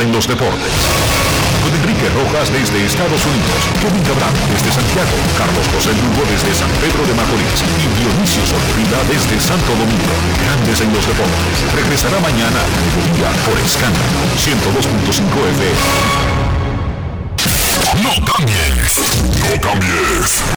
Speaker 3: En los Deportes. Con Enrique Rojas desde Estados Unidos, Kevin Cabral desde Santiago, Carlos José Lugo desde San Pedro de Macorís y Dionisio Solterida desde Santo Domingo. Grandes en los Deportes. Regresará mañana a mediodía por Escándalo 102.5 FM.
Speaker 39: No cambies, no cambies.